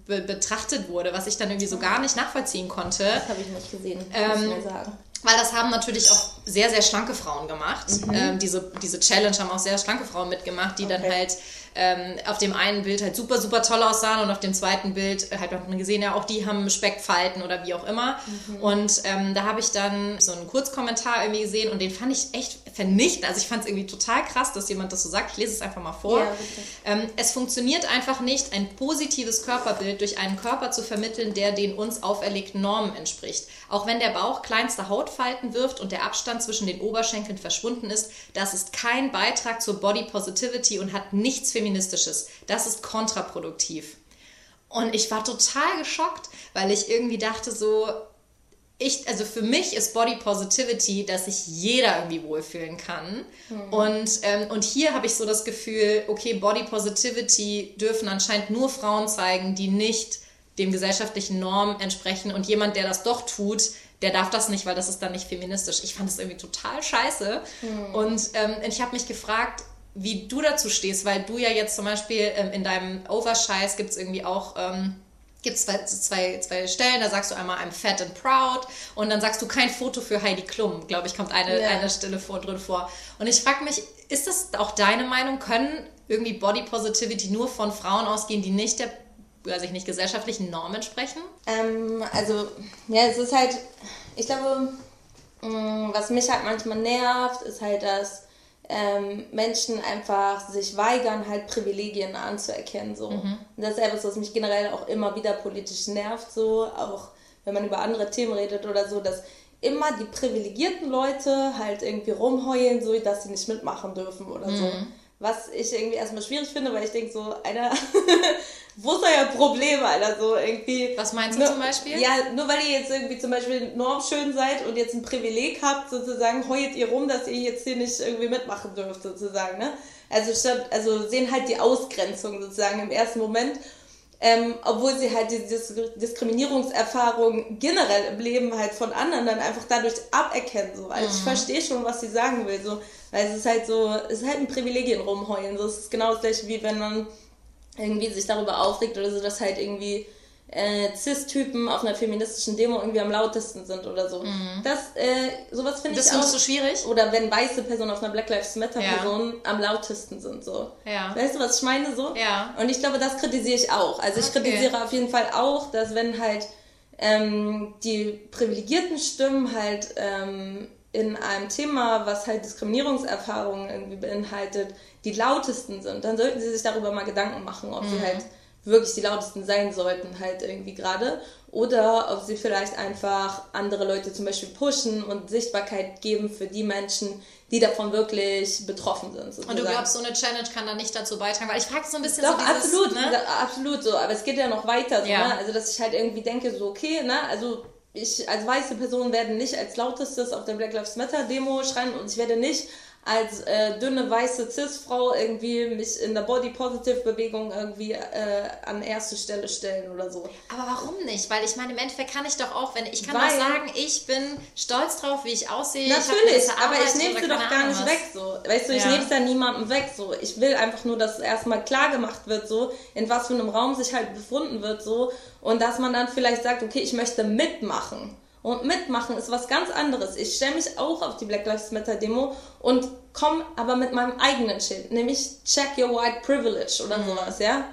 be betrachtet wurde, was ich dann irgendwie so gar nicht nachvollziehen konnte. Das habe ich nicht gesehen, muss Ähm, ich mal sagen. Weil das haben natürlich auch sehr, sehr schlanke Frauen gemacht. Ähm, diese, diese Challenge haben auch sehr schlanke Frauen mitgemacht, die dann Okay. halt ähm, auf dem einen Bild halt super, super toll aussahen und auf dem zweiten Bild halt hat man gesehen, ja, auch die haben Speckfalten oder wie auch immer. Und ähm, da habe ich dann so einen Kurzkommentar irgendwie gesehen und den fand ich echt vernichtend. Also ich fand es irgendwie total krass, dass jemand das so sagt. Ich lese es einfach mal vor. Ja. Ähm, es funktioniert einfach nicht, ein positives Körperbild durch einen Körper zu vermitteln, der den uns auferlegten Normen entspricht. Auch wenn der Bauch kleinste Hautfalten wirft und der Abstand zwischen den Oberschenkeln verschwunden ist, das ist kein Beitrag zur Body Positivity und hat nichts Feministisches. Das ist kontraproduktiv. Und ich war total geschockt, weil ich irgendwie dachte so, ich, also für mich ist Body Positivity, dass sich jeder irgendwie wohlfühlen kann. Und, ähm, und hier habe ich so das Gefühl, okay, Body Positivity dürfen anscheinend nur Frauen zeigen, die nicht dem gesellschaftlichen Norm entsprechen. Und jemand, der das doch tut, der darf das nicht, weil das ist dann nicht feministisch. Ich fand das irgendwie total scheiße. Und ähm, ich habe mich gefragt, wie du dazu stehst, weil du ja jetzt zum Beispiel ähm, in deinem Overscheiß gibt es irgendwie auch. Gibt es zwei, zwei, zwei Stellen, da sagst du einmal I'm fat and proud und dann sagst du kein Foto für Heidi Klum, glaube ich, kommt eine, Ja. eine Stelle vor, drin vor. Und ich frage mich, ist das auch deine Meinung? Können irgendwie Body Positivity nur von Frauen ausgehen, die nicht der, weiß ich nicht, gesellschaftlichen Norm entsprechen? Ähm, also, ja, es ist halt, ich glaube, mh, was mich halt manchmal nervt, ist halt, dass ähm, Menschen einfach sich weigern, halt Privilegien anzuerkennen. So. Und das ist etwas, was mich generell auch immer wieder politisch nervt, so, auch wenn man über andere Themen redet oder so, dass immer die privilegierten Leute halt irgendwie rumheulen, so dass sie nicht mitmachen dürfen oder so. Was ich irgendwie erstmal schwierig finde, weil ich denke so, Alter, wo ist euer Problem, Alter, so irgendwie. Was meinst du Nur- zum Beispiel? Ja, nur weil ihr jetzt irgendwie zum Beispiel normschön seid und jetzt ein Privileg habt, sozusagen, heult ihr rum, dass ihr jetzt hier nicht irgendwie mitmachen dürft, sozusagen, ne? Also, statt, also sehen halt die Ausgrenzung sozusagen im ersten Moment, ähm, obwohl sie halt die Dis Diskriminierungserfahrung generell im Leben halt von anderen dann einfach dadurch aberkennen, so. Also ich verstehe schon, was sie sagen will, so. Weil es ist halt so, es ist halt ein Privilegien rumheulen, so. Es ist genau das gleiche, wie wenn man irgendwie sich darüber aufregt oder so, dass halt irgendwie äh, Cis-Typen auf einer feministischen Demo irgendwie am lautesten sind oder so. Das, äh, sowas finde ich Das auch. findest du schwierig? Oder wenn weiße Personen auf einer Black Lives Matter Ja. Person am lautesten sind, so. Ja. Weißt du, was ich meine, so? Ja. Und ich glaube, das kritisiere ich auch. Also ich Okay. kritisiere auf jeden Fall auch, dass wenn halt ähm, die privilegierten Stimmen halt ähm, in einem Thema, was halt Diskriminierungserfahrungen irgendwie beinhaltet, die lautesten sind, dann sollten sie sich darüber mal Gedanken machen, ob sie Mhm. halt wirklich die lautesten sein sollten, halt irgendwie gerade. Oder ob sie vielleicht einfach andere Leute zum Beispiel pushen und Sichtbarkeit geben für die Menschen, die davon wirklich betroffen sind. Und du sozusagen. glaubst, so eine Challenge kann da nicht dazu beitragen? Weil ich frage so ein bisschen Doch, so dieses, absolut, Ne? absolut so. Aber es geht ja noch weiter, so, Ja. ne? Also, dass ich halt irgendwie denke, so, okay, ne, also ich als weiße Person werde nicht als lautestes auf der Black Lives Matter Demo schreien und ich werde nicht als äh, dünne weiße Cis-Frau irgendwie mich in der Body Positive Bewegung irgendwie äh, an erste Stelle stellen oder so. Aber warum nicht? Weil ich meine, im Endeffekt kann ich doch auch, wenn ich kann Weil- doch sagen, ich bin stolz drauf, wie ich aussehe. ich Natürlich, gewisse aber ich nehme sie doch gar nicht was. weg so. Weißt du, ich Ja. nehme es ja niemandem weg so. Ich will einfach nur, dass erstmal klar gemacht wird so, in was für einem Raum sich halt befunden wird so und dass man dann vielleicht sagt, okay, ich möchte mitmachen. Und mitmachen ist was ganz anderes. Ich stelle mich auch auf die Black Lives Matter Demo und komme aber mit meinem eigenen Schild, nämlich check your white privilege oder Mhm. sowas, ja?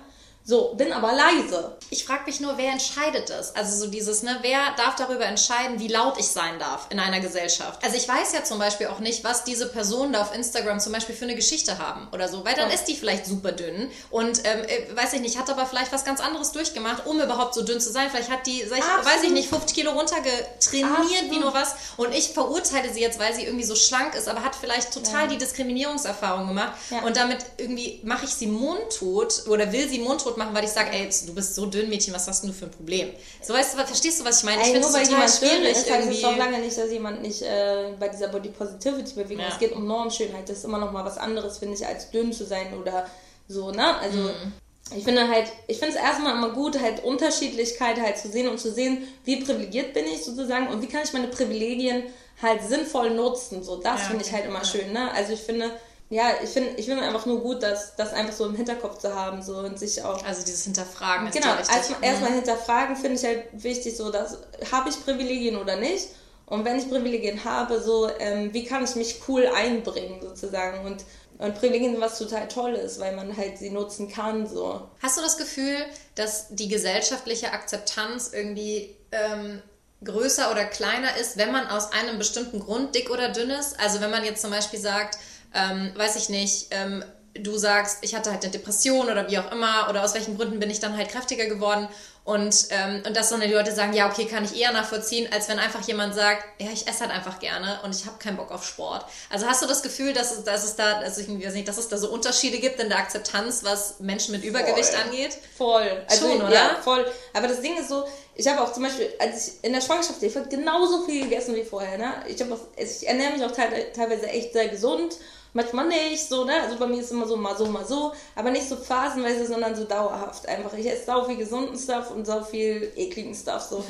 So, bin aber leise. Ich frage mich nur, wer entscheidet das? Also so dieses, ne, wer darf darüber entscheiden, wie laut ich sein darf in einer Gesellschaft? Also ich weiß ja zum Beispiel auch nicht, was diese Personen da auf Instagram zum Beispiel für eine Geschichte haben oder so, weil dann Ja. ist die vielleicht super dünn und ähm, äh, weiß ich nicht, hat aber vielleicht was ganz anderes durchgemacht, um überhaupt so dünn zu sein. Vielleicht hat die, ich, weiß ich nicht, 50 Kilo runtergetrainiert wie nur was und ich verurteile sie jetzt, weil sie irgendwie so schlank ist, aber hat vielleicht total die Diskriminierungserfahrung gemacht Ja. und damit irgendwie mache ich sie mundtot oder will sie mundtot machen, weil ich sage, ey, du bist so dünn, Mädchen, was hast du für ein Problem? So weißt du, verstehst du, was ich meine? Ich finde es total schwierig ist, heißt es irgendwie. doch lange nicht, dass jemand nicht äh, bei dieser Body Positivity Bewegung, Ja. es geht um Normschönheit, das ist immer noch mal was anderes, finde ich, als dünn zu sein oder so, ne? Also Mhm. ich finde halt, ich finde es erstmal immer gut, halt Unterschiedlichkeit halt zu sehen und zu sehen, wie privilegiert bin ich sozusagen und wie kann ich meine Privilegien halt sinnvoll nutzen, so das Ja, finde ich halt immer ja. schön, ne? Also ich finde, ja, ich finde, ich finde einfach nur gut, dass das einfach so im Hinterkopf zu haben, so und sich auch also dieses Hinterfragen Genau, dir wichtig. erstmal erstmal hinterfragen finde ich halt wichtig, so dass habe ich Privilegien oder nicht? Und wenn ich Privilegien habe, so ähm, wie kann ich mich cool einbringen sozusagen und und Privilegien sind was total Tolles, weil man halt sie nutzen kann so. Hast du das Gefühl, dass die gesellschaftliche Akzeptanz irgendwie ähm, größer oder kleiner ist, wenn man aus einem bestimmten Grund dick oder dünn ist? Also wenn man jetzt zum Beispiel sagt, ähm, weiß ich nicht, ähm, du sagst, ich hatte halt eine Depression oder wie auch immer, oder aus welchen Gründen bin ich dann halt kräftiger geworden und, ähm, und dass dann die Leute sagen, ja, okay, kann ich eher nachvollziehen, als wenn einfach jemand sagt, ja, ich esse halt einfach gerne und ich habe keinen Bock auf Sport. Also hast du das Gefühl, dass es, dass es da, also ich weiß nicht, dass es da so Unterschiede gibt in der Akzeptanz, was Menschen mit Übergewicht Voll. angeht? Voll. Also, Schon, oder? Ja, voll. Aber das Ding ist so, ich habe auch zum Beispiel, als ich in der Schwangerschaft, ich habe genauso viel gegessen wie vorher, ne? Ich, hab auch, ich ernähre mich auch teil- teilweise echt sehr gesund, manchmal nicht, so, ne? Also bei mir ist immer so mal so, mal so, aber nicht so phasenweise, sondern so dauerhaft einfach. Ich esse sau viel gesunden Stuff und sau viel ekligen Stuff, so.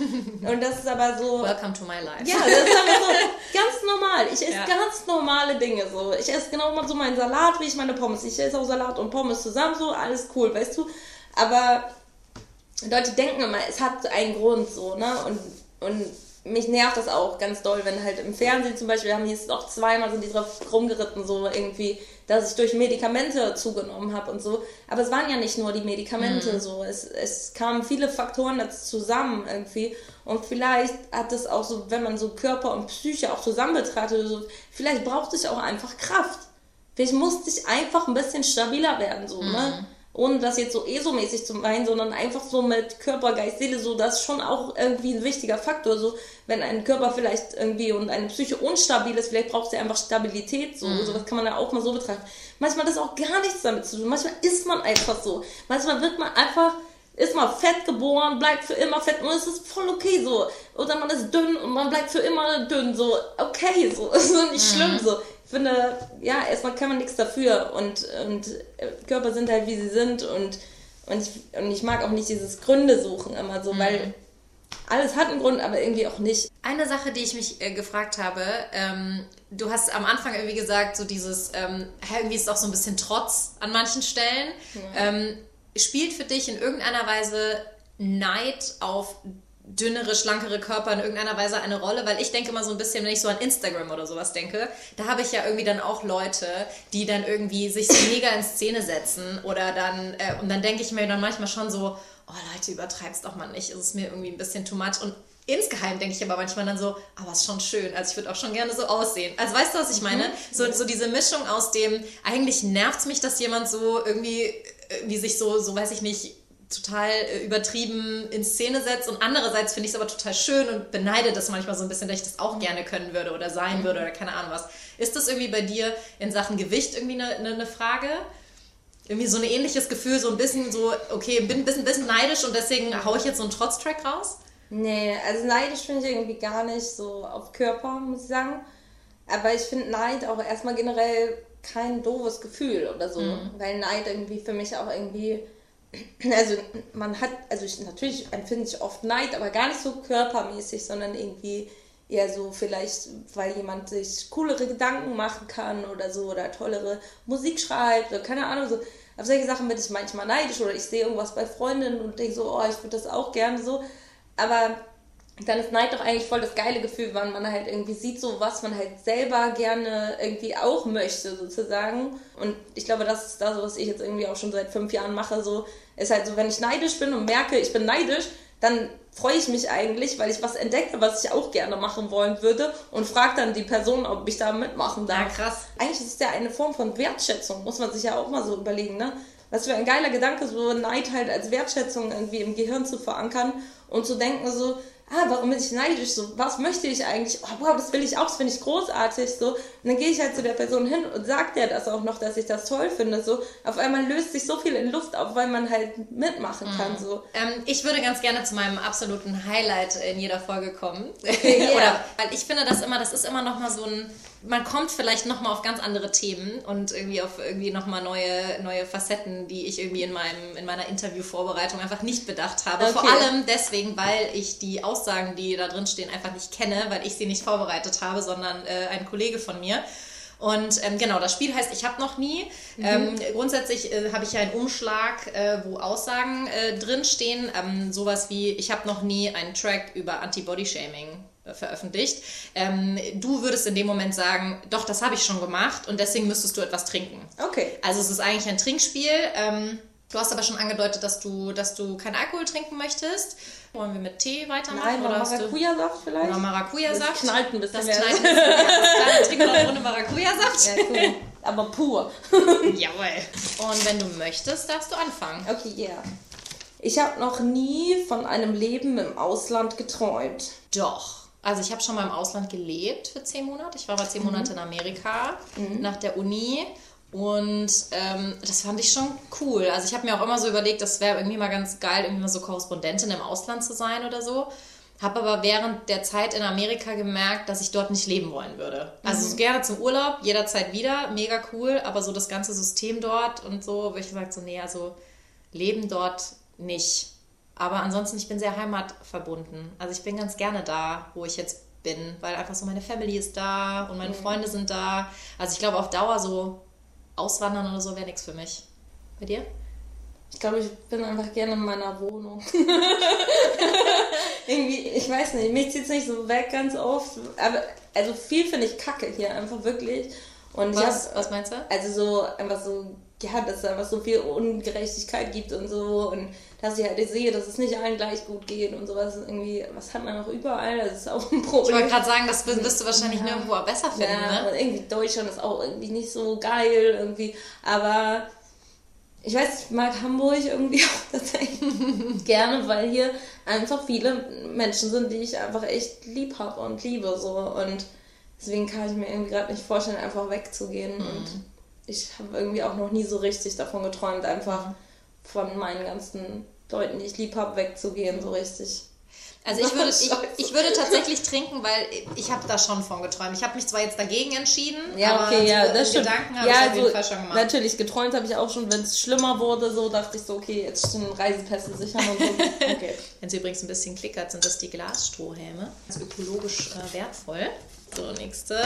Und das ist aber so... Welcome to my life. Ja, das ist aber so ganz normal. Ich esse Ja. ganz normale Dinge so. Ich esse genau mal so meinen Salat, wie ich meine Pommes. Ich esse auch Salat und Pommes zusammen, so alles cool, weißt du. Aber Leute denken immer, es hat einen Grund so, ne? Und, und mich nervt das auch ganz doll, wenn halt im Fernsehen zum Beispiel, haben die jetzt auch zweimal sind die drauf rumgeritten, so irgendwie, dass ich durch Medikamente zugenommen habe und so. Aber es waren ja nicht nur die Medikamente so. Es, es kamen viele Faktoren dazu zusammen irgendwie. Und vielleicht hat es auch so, wenn man so Körper und Psyche auch zusammen betrachtet, so, vielleicht braucht es auch einfach Kraft. Vielleicht musste ich einfach ein bisschen stabiler werden, so, ne? Ohne das jetzt so ESO-mäßig zu meinen, sondern einfach so mit Körper, Geist, Seele, so, das ist schon auch irgendwie ein wichtiger Faktor. So, wenn ein Körper vielleicht irgendwie und eine Psyche unstabil ist, vielleicht braucht sie einfach Stabilität, so, sowas kann man ja auch mal so betrachten. Manchmal hat das auch gar nichts damit zu tun. Manchmal ist man einfach so. Manchmal wird man einfach ist mal fett geboren, bleibt für immer fett und es ist voll okay so. Oder man ist dünn und man bleibt für immer dünn, so okay, so. Ist so nicht schlimm so. Ich finde, ja, erstmal kann man nichts dafür und, und äh, Körper sind halt wie sie sind und, und, ich, und ich mag auch nicht dieses Gründe suchen immer so, weil alles hat einen Grund, aber irgendwie auch nicht. Eine Sache, die ich mich äh, gefragt habe, ähm, du hast am Anfang irgendwie gesagt, so dieses, ähm, irgendwie ist es auch so ein bisschen Trotz an manchen Stellen. Ähm, spielt für dich in irgendeiner Weise Neid auf dünnere, schlankere Körper in irgendeiner Weise eine Rolle? Weil ich denke immer so ein bisschen, wenn ich so an Instagram oder sowas denke, da habe ich ja irgendwie dann auch Leute, die dann irgendwie sich so mega in Szene setzen oder dann, äh, und dann denke ich mir dann manchmal schon so, oh Leute, übertreib's doch mal nicht, es ist mir irgendwie ein bisschen too much und Insgeheim denke ich aber manchmal dann so, aber ist schon schön. Also ich würde auch schon gerne so aussehen. Also weißt du, was ich meine? So, so diese Mischung aus dem, eigentlich nervt's mich, dass jemand so irgendwie, irgendwie sich so, so weiß ich nicht, total äh, übertrieben in Szene setzt und andererseits finde ich es aber total schön und beneide das manchmal so ein bisschen, dass ich das auch gerne können würde oder sein würde oder keine Ahnung was. Ist das irgendwie bei dir in Sachen Gewicht irgendwie eine, eine, eine Frage? Irgendwie so ein ähnliches Gefühl, so ein bisschen so, okay, bin ein bisschen, bisschen neidisch und deswegen haue ich jetzt so einen Trotz-Track raus? Nee, also neidisch finde ich irgendwie gar nicht so auf Körper, muss ich sagen. Aber ich finde Neid auch erstmal generell kein doofes Gefühl oder so. Weil Neid irgendwie für mich auch irgendwie. Also man hat, also ich, natürlich empfinde ich oft Neid, aber gar nicht so körpermäßig, sondern irgendwie eher so vielleicht, weil jemand sich coolere Gedanken machen kann oder so oder tollere Musik schreibt oder keine Ahnung so. Auf solche Sachen bin ich manchmal neidisch oder ich sehe irgendwas bei Freundinnen und denke so, oh, ich würde das auch gerne so. Aber dann ist Neid doch eigentlich voll das geile Gefühl, weil man halt irgendwie sieht, so was man halt selber gerne irgendwie auch möchte, sozusagen. Und ich glaube, das ist das, was ich jetzt irgendwie auch schon seit fünf Jahren mache. So ist halt so, wenn ich neidisch bin und merke, ich bin neidisch, dann freue ich mich eigentlich, weil ich was entdecke, was ich auch gerne machen wollen würde und frage dann die Person, ob ich da mitmachen darf. Ja, krass. Eigentlich ist es ja eine Form von Wertschätzung, muss man sich ja auch mal so überlegen, ne? Was für ein geiler Gedanke, so Neid halt als Wertschätzung irgendwie im Gehirn zu verankern und zu denken so, ah, warum bin ich neidisch? So, was möchte ich eigentlich? Oh, wow, das will ich auch, das finde ich großartig. So, und dann gehe ich halt zu der Person hin und sage der das auch noch, dass ich das toll finde. So, auf einmal löst sich so viel in Luft auf, weil man halt mitmachen kann. So. Ähm, ich würde ganz gerne zu meinem absoluten Highlight in jeder Folge kommen. Yeah. Oder, weil ich finde das immer, das ist immer noch mal so ein, man kommt vielleicht noch mal auf ganz andere Themen und irgendwie auf irgendwie noch mal neue, neue Facetten, die ich irgendwie in meinem, in meiner Interviewvorbereitung einfach nicht bedacht habe. Okay. Vor allem deswegen, weil ich die Aussagen, die da drin stehen, einfach nicht kenne, weil ich sie nicht vorbereitet habe, sondern äh, ein Kollege von mir. Und ähm, genau, das Spiel heißt Ich habe noch nie. Ähm, grundsätzlich äh, habe ich ja einen Umschlag, äh, wo Aussagen äh, drinstehen. Ähm, sowas wie Ich habe noch nie einen Track über Anti-Body-Shaming äh, veröffentlicht. Ähm, du würdest in dem Moment sagen, doch, das habe ich schon gemacht und deswegen müsstest du etwas trinken. Okay. Also es ist eigentlich ein Trinkspiel. Ähm, du hast aber schon angedeutet, dass du, dass du keinen Alkohol trinken möchtest. Wollen wir mit Tee weitermachen? Nein, du- Maracuja-Saft vielleicht? Oder Maracuja-Saft? Das knallt ein bisschen Das knallt ein bisschen mehr. Das kleine Trinken noch ohne Maracuja-Saft. Ja, cool. Aber pur. Jawohl. Und wenn du möchtest, darfst du anfangen. Okay, yeah. Ich habe noch nie von einem Leben im Ausland geträumt. Doch. Also ich habe schon mal im Ausland gelebt für zehn Monate. Ich war mal zehn Monate in Amerika nach der Uni. Und ähm, das fand ich schon cool. Also ich habe mir auch immer so überlegt, das wäre irgendwie mal ganz geil, irgendwie mal so Korrespondentin im Ausland zu sein oder so. Habe aber während der Zeit in Amerika gemerkt, dass ich dort nicht leben wollen würde. Also so gerne zum Urlaub, jederzeit wieder, mega cool, aber so das ganze System dort und so, habe ich gesagt, so, nee, also leben dort nicht. Aber ansonsten, ich bin sehr heimatverbunden. Also ich bin ganz gerne da, wo ich jetzt bin, weil einfach so meine Family ist da und meine Freunde sind da. Also ich glaube, auf Dauer so auswandern oder so wäre nichts für mich. Bei dir? Ich glaube, ich bin einfach gerne in meiner Wohnung. Irgendwie, ich weiß nicht, mich zieht es nicht so weg ganz oft. Aber also viel finde ich kacke hier, einfach wirklich. Und Was, hab, was meinst du? Also so einfach so, ja, dass es einfach so viel Ungerechtigkeit gibt und so. Und dass ich halt sehe, dass es nicht allen gleich gut geht und sowas. Irgendwie, was hat man noch überall? Das ist auch ein Ich Problem. wollte gerade sagen, das wirst du wahrscheinlich nirgendwo besser finden, Ja, ne? und irgendwie Deutschland ist auch irgendwie nicht so geil irgendwie. Aber ich weiß, ich mag Hamburg irgendwie auch tatsächlich gerne, weil hier einfach viele Menschen sind, die ich einfach echt lieb habe und liebe so. Und deswegen kann ich mir irgendwie gerade nicht vorstellen, einfach wegzugehen. Mhm. Und ich habe irgendwie auch noch nie so richtig davon geträumt, einfach Mhm. von meinen ganzen Leuten, die ich lieb habe, wegzugehen, so richtig. Also ich würde, ich, ich würde tatsächlich trinken, weil ich habe da schon von geträumt. Ich habe mich zwar jetzt dagegen entschieden, Ja, aber okay, ja, so das stimmt. Gedanken habe ja, ich auf jeden also, Fall schon gemacht. Natürlich, geträumt habe ich auch schon, wenn es schlimmer wurde, so dachte ich so, okay, jetzt sind Reisepässe sichern und so. Okay. Wenn es übrigens ein bisschen klickert, sind das die Glasstrohhelme. Das ist ökologisch äh, wertvoll. So, nächste.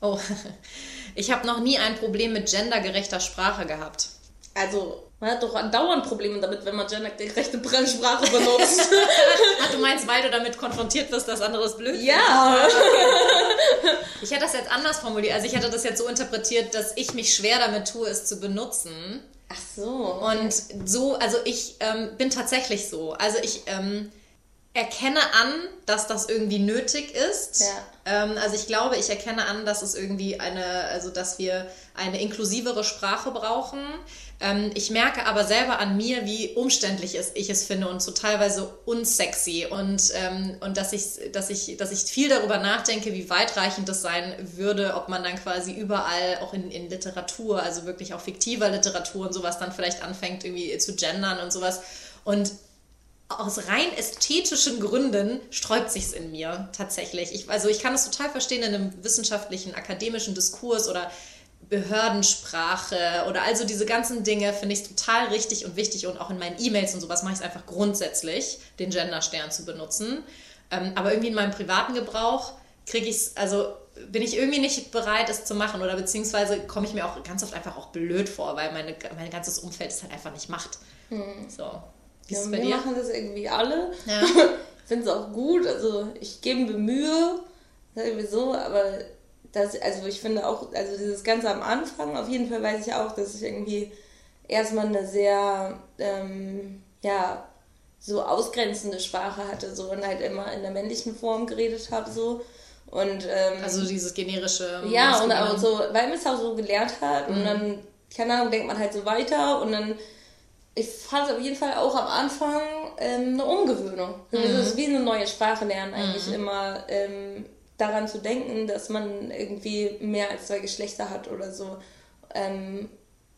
Oh, ich habe noch nie ein Problem mit gendergerechter Sprache gehabt. Also, man hat doch dauernd Probleme damit, wenn man gendergerechte Sprache benutzt. Ach, du meinst, weil du damit konfrontiert wirst, dass anderes blöd ist? ja. Ich hätte das jetzt anders formuliert. Also ich hätte das jetzt so interpretiert, dass ich mich schwer damit tue, es zu benutzen. Ach so. Und so, also ich ähm, bin tatsächlich so. Also ich ähm, erkenne an, dass das irgendwie nötig ist. Ja. Ähm, also ich glaube, ich erkenne an, dass es irgendwie eine, also dass wir eine inklusivere Sprache brauchen. Ähm, ich merke aber selber an mir, wie umständlich es, ich es finde und so teilweise unsexy und, ähm, und dass, ich, dass, ich, dass ich viel darüber nachdenke, wie weitreichend das sein würde, ob man dann quasi überall auch in, in Literatur, also wirklich auch fiktiver Literatur und sowas dann vielleicht anfängt irgendwie zu gendern und sowas. Und aus rein ästhetischen Gründen sträubt sich's in mir tatsächlich. Ich, also ich kann es total verstehen in einem wissenschaftlichen, akademischen Diskurs oder Behördensprache oder also diese ganzen Dinge finde ich total richtig und wichtig und auch in meinen E-Mails und sowas mache ich es einfach grundsätzlich, den Genderstern zu benutzen. Ähm, aber irgendwie in meinem privaten Gebrauch kriege ich es, also bin ich irgendwie nicht bereit, es zu machen oder beziehungsweise komme ich mir auch ganz oft einfach auch blöd vor, weil meine, mein ganzes Umfeld es halt einfach nicht macht. So. Ja, wir dir? machen das irgendwie alle. Ja. finde es auch gut. Also ich gebe mir Mühe, sagen wir so, aber das, also ich finde auch, also dieses Ganze am Anfang, auf jeden Fall weiß ich auch, dass ich irgendwie erstmal eine sehr, ähm, ja, so ausgrenzende Sprache hatte, so und halt immer in der männlichen Form geredet habe, so. Und, ähm, Also dieses generische. ja, und auch so, weil man es auch so gelernt hat Mhm. und dann, keine Ahnung, denkt man halt so weiter und dann, ich fand es auf jeden Fall auch am Anfang ähm, eine Umgewöhnung. Mhm. Also Es ist wie eine neue Sprache lernen, eigentlich immer ähm, daran zu denken, dass man irgendwie mehr als zwei Geschlechter hat oder so. Ähm,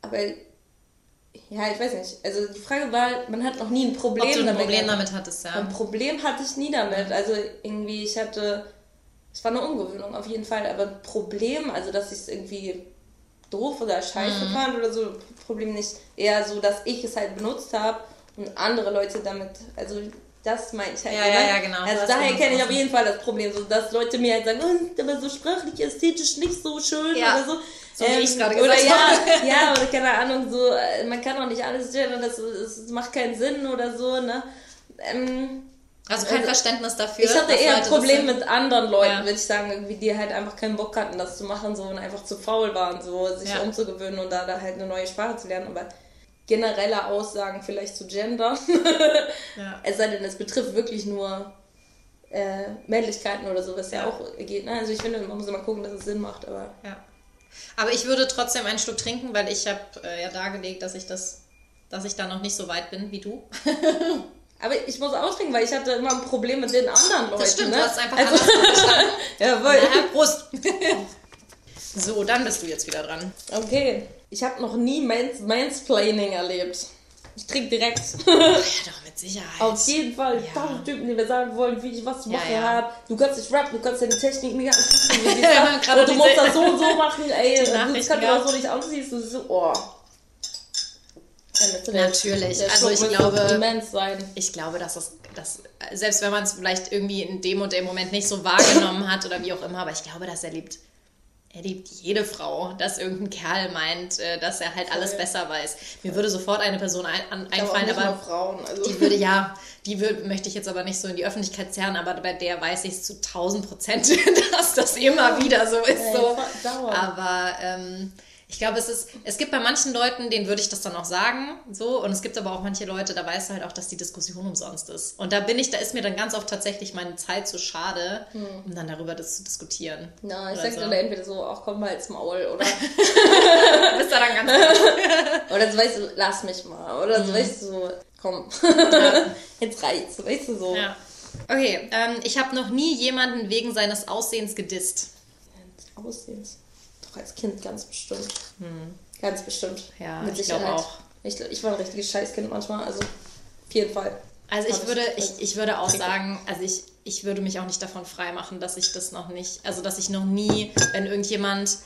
aber ja, ich weiß nicht. Also die Frage war, man hat noch nie ein Problem Ob du ein damit. Problem gehabt. damit hattest, ja. Ein Problem hatte ich nie damit. Also irgendwie, ich hatte, es war eine Umgewöhnung auf jeden Fall, aber ein Problem, also dass ich es irgendwie doof oder scheiße Mhm. fand oder so, Problem nicht. Eher so, dass ich es halt benutzt habe und andere Leute damit, also das meine ich halt. Ja, ja, ja, genau. Also daher kenne ich auf jeden Fall das Problem, so dass Leute mir halt sagen, oh, aber so sprachlich, ästhetisch nicht so schön Ja. oder so. Ähm, So wie ich's gerade oder gesagt ja, habe. ja, oder keine Ahnung, so, äh, man kann auch nicht alles gendern, das, das macht keinen Sinn oder so, ne? Ähm, Also kein also, Verständnis dafür. ich hatte eher ein Problem mit anderen Leuten, Ja. würde ich sagen, irgendwie, die halt einfach keinen Bock hatten, das zu machen, so und einfach zu faul waren, so sich Ja. umzugewöhnen und da, da halt eine neue Sprache zu lernen. Aber generelle Aussagen vielleicht zu gendern, Ja. es sei denn, es betrifft wirklich nur äh, Männlichkeiten oder so, was ja, Ja. auch geht. Ne? Also ich finde, man muss immer gucken, dass es Sinn macht, aber Ja. Aber ich würde trotzdem einen Schluck trinken, weil ich habe äh, ja dargelegt, dass ich das, dass ich da noch nicht so weit bin wie du. aber ich muss trinken, weil ich hatte immer ein Problem mit den anderen Leuten. Das stimmt, ne? du hast einfach also, verstanden. Jawohl. Ja, Prost! so, dann bist du jetzt wieder dran. Okay. Ich habe noch nie Mans Mansplaining erlebt. Ich trinke direkt. Ja, doch, mit Sicherheit. Auf jeden Fall. Ja. Tausend Typen, die mir sagen wollen, wie ich was zu Ja, machen ja. habe. Du kannst nicht rappen, du kannst deine Technik mega Ja, Und du musst das so und so machen, ey. Du kannst das so nicht. Du so, oh. Natürlich. der Also Schluck ich glaube-. Ich glaube, dass das, dass, selbst wenn man es vielleicht irgendwie in dem und dem Moment nicht so wahrgenommen hat oder wie auch immer, aber ich glaube, das erlebt, erlebt jede Frau, dass irgendein Kerl meint, äh, dass er halt alles besser weiß. Mir würde sofort eine Person ein, auch einfallen, aber Frauen. Also. die würde, ja, die würde, möchte ich jetzt aber nicht so in die Öffentlichkeit zerren, aber bei der weiß ich es zu 1000 Prozent, dass das immer wieder so ist. So. Aber ähm, ich glaube, es ist, es gibt bei manchen Leuten, denen würde ich das dann auch sagen, so, und es gibt aber auch manche Leute, da weißt du halt auch, dass die Diskussion umsonst ist. Und da bin ich, da ist mir dann ganz oft tatsächlich meine Zeit zu schade, um dann darüber das zu diskutieren. Na, ich sag so. dann entweder so, ach komm mal ins Maul oder, bist da dann ganz oder so weißt du, lass mich mal. Oder Mhm. so weißt du so, komm. Jetzt reicht's, weißt du so. ja. Okay, ähm, ich habe noch nie jemanden wegen seines Aussehens gedisst. Aussehens. Doch als Kind ganz bestimmt. Ganz bestimmt. Hm. Ja, Mit ich glaub Sicherheit. auch. Ich, ich war ein richtiges Scheißkind manchmal, also auf jeden Fall. Also ich würde, ich- ich, ich würde auch sagen, also ich, ich würde mich auch nicht davon freimachen, dass ich das noch nicht, also dass ich noch nie, wenn irgendjemand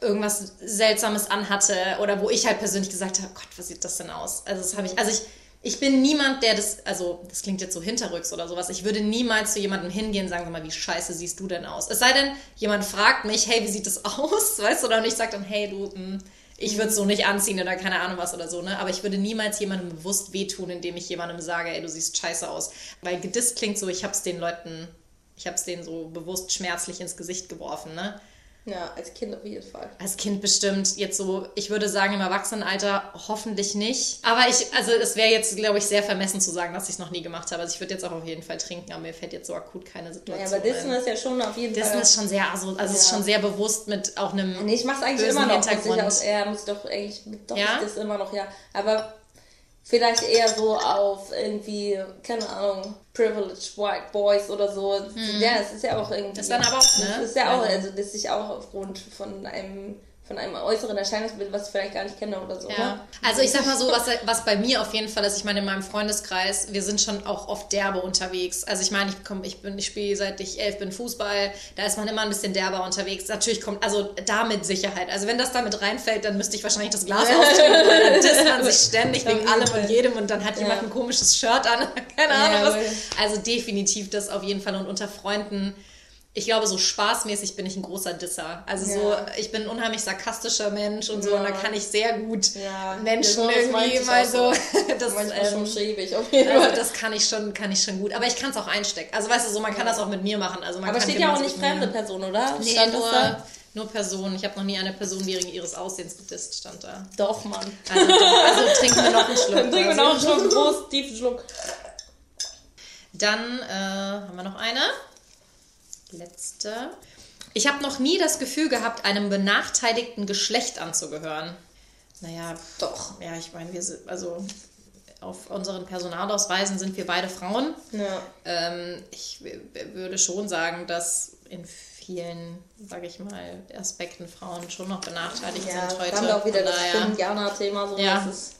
irgendwas Seltsames anhatte oder wo ich halt persönlich gesagt habe, Gott, was sieht das denn aus? Also das habe ich, also ich, ich bin niemand, der das, also das klingt jetzt so hinterrücks oder sowas, ich würde niemals zu jemandem hingehen und sagen, sag mal, wie scheiße siehst du denn aus? Es sei denn, jemand fragt mich, hey, wie sieht das aus? Weißt du, oder und ich sage dann, hey, du, hm, ich würde es so nicht anziehen oder keine Ahnung was oder so, ne? Aber ich würde niemals jemandem bewusst wehtun, indem ich jemandem sage, ey, du siehst scheiße aus. Weil gedisst klingt so, ich hab's den Leuten, ich hab's denen so bewusst schmerzlich ins Gesicht geworfen, ne? Ja, als Kind auf jeden Fall. Als Kind bestimmt jetzt so, ich würde sagen im Erwachsenenalter hoffentlich nicht. Aber ich, also es wäre jetzt, glaube ich, sehr vermessen zu sagen, dass ich es noch nie gemacht habe. Also ich würde jetzt auch auf jeden Fall trinken, aber mir fällt jetzt so akut keine Situation Naja, aber Dissen ist ja schon auf jeden Dissen Fall. ist schon sehr, also, also es ist Ja. schon sehr bewusst mit auch einem Nee, ich mach's eigentlich bösen immer noch. Muss ich Hintergrund. auch, ja, muss ich doch eigentlich, doch, Ja? das immer noch, ja. Aber vielleicht eher so auf irgendwie, keine Ahnung, privileged white boys oder so. Ja, es ist ja auch irgendwie. Mhm. Das dann aber auch, ne? Das ist ja auch, Also- also das ist auch aufgrund von einem von einem äußeren Erscheinungsbild, was ich vielleicht gar nicht kenne oder so. Ja. Ne? Also ich sag mal so, was, was bei mir auf jeden Fall ist, ich meine, in meinem Freundeskreis, wir sind schon auch oft derbe unterwegs. Also ich meine, ich komm, ich bin, ich spiele seit ich elf bin Fußball, da ist man immer ein bisschen derber unterwegs. Natürlich kommt, also da mit Sicherheit. Also wenn das da mit reinfällt, dann müsste ich wahrscheinlich das Glas austrinken, weil dann disst man sich ständig wegen allem und jedem und dann hat jemand Ja. ein komisches Shirt an, keine Ahnung Ja, was. Also definitiv das auf jeden Fall und unter Freunden ich glaube, so spaßmäßig bin ich ein großer Disser. Also Ja. so, ich bin ein unheimlich sarkastischer Mensch und so, Ja. und da kann ich sehr gut Ja, Menschen genau, meinte irgendwie mal auch so. so. Das, schon ähm, schäbig, auf jeden also das kann ich schon, kann ich schon gut. Aber ich kann es auch einstecken. Also weißt du, so man kann das auch mit mir machen. Also man Aber kann steht ja auch gemeinsam nicht mit mir- fremde Person, oder? Nee, Stand nur, da? nur Personen. Ich habe noch nie eine Person wegen ihres Aussehens gedisst, stand da. Doch, Mann. Also, also trinken wir noch einen Schluck. Dann trinken wir noch einen Schluck, groß, tiefen Schluck. Dann äh, haben wir noch eine. Letzte. Ich habe noch nie das Gefühl gehabt, einem benachteiligten Geschlecht anzugehören. Naja, doch. Ja, ich meine, wir sind, also auf unseren Personalausweisen sind wir beide Frauen. Ja. Ähm, ich würde schon sagen, dass in vielen, sage ich mal, Aspekten Frauen schon noch benachteiligt Ja, sind heute. dann auch wieder Von das Indianer-Thema. So, Ja. das ist,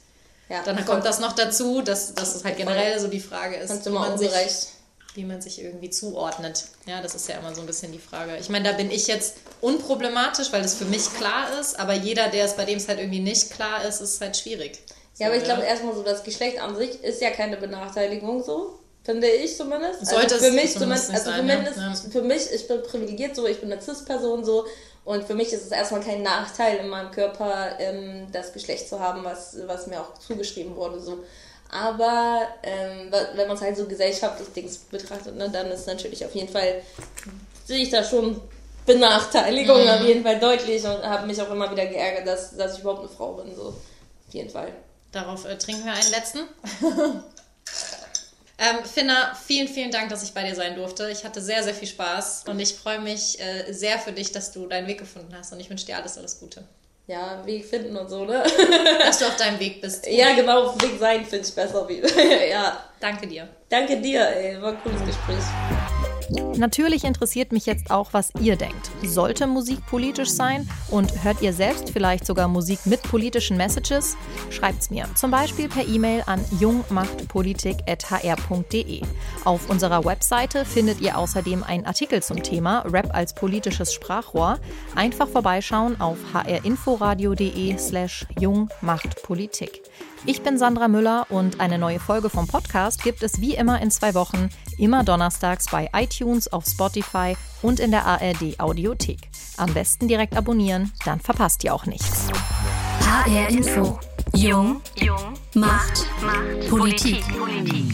ja, Dann kommt das noch dazu, dass, dass es halt generell so die Frage ist, Kannst wie du mal man, sich, ungerecht. Wie man sich irgendwie zuordnet. Ja, das ist ja immer so ein bisschen die Frage. Ich meine, da bin ich jetzt unproblematisch, weil das für mich klar ist, aber jeder, der es bei dem es halt irgendwie nicht klar ist, ist halt schwierig. Ja, aber ich glaube erstmal so, das Geschlecht an sich ist ja keine Benachteiligung so. Finde ich zumindest. Sollte also für es mich zumindest also sein, zumindest Ja. für mich, ich bin privilegiert so, ich bin eine Cis-Person so und für mich ist es erstmal kein Nachteil in meinem Körper, ähm, das Geschlecht zu haben, was, was mir auch zugeschrieben wurde so. Aber ähm, wenn man es halt so gesellschaftlich Dings betrachtet, ne, dann ist natürlich auf jeden Fall, sehe ich da schon Benachteiligung Mhm. auf jeden Fall deutlich und habe mich auch immer wieder geärgert, dass, dass ich überhaupt eine Frau bin, so. Auf jeden Fall. Darauf äh, trinken wir einen letzten. ähm, Finna, vielen, vielen Dank, dass ich bei dir sein durfte. Ich hatte sehr, sehr viel Spaß und ich freue mich äh, sehr für dich, dass du deinen Weg gefunden hast und ich wünsche dir alles, alles Gute. Ja, Weg finden und so, ne? Dass du auf deinem Weg bist. Ja, genau, auf Weg sein finde ich besser. Wie. ja, Danke dir. danke dir, ey. War ein cooles Gespräch. Natürlich interessiert mich jetzt auch, was ihr denkt. Sollte Musik politisch sein? Und hört ihr selbst vielleicht sogar Musik mit politischen Messages? Schreibt's mir. Zum Beispiel per E-Mail an jungmachtpolitik.hr.de. Auf unserer Webseite findet ihr außerdem einen Artikel zum Thema Rap als politisches Sprachrohr. Einfach vorbeischauen auf hrinforadio.de slash jungmachtpolitik. Ich bin Sandra Müller und eine neue Folge vom Podcast gibt es wie immer in zwei Wochen, immer donnerstags bei iTunes, auf Spotify und in der ARD Audiothek. Am besten direkt abonnieren, dann verpasst ihr auch nichts. HR Info. Jung. Jung. Macht. Macht. Politik. Politik.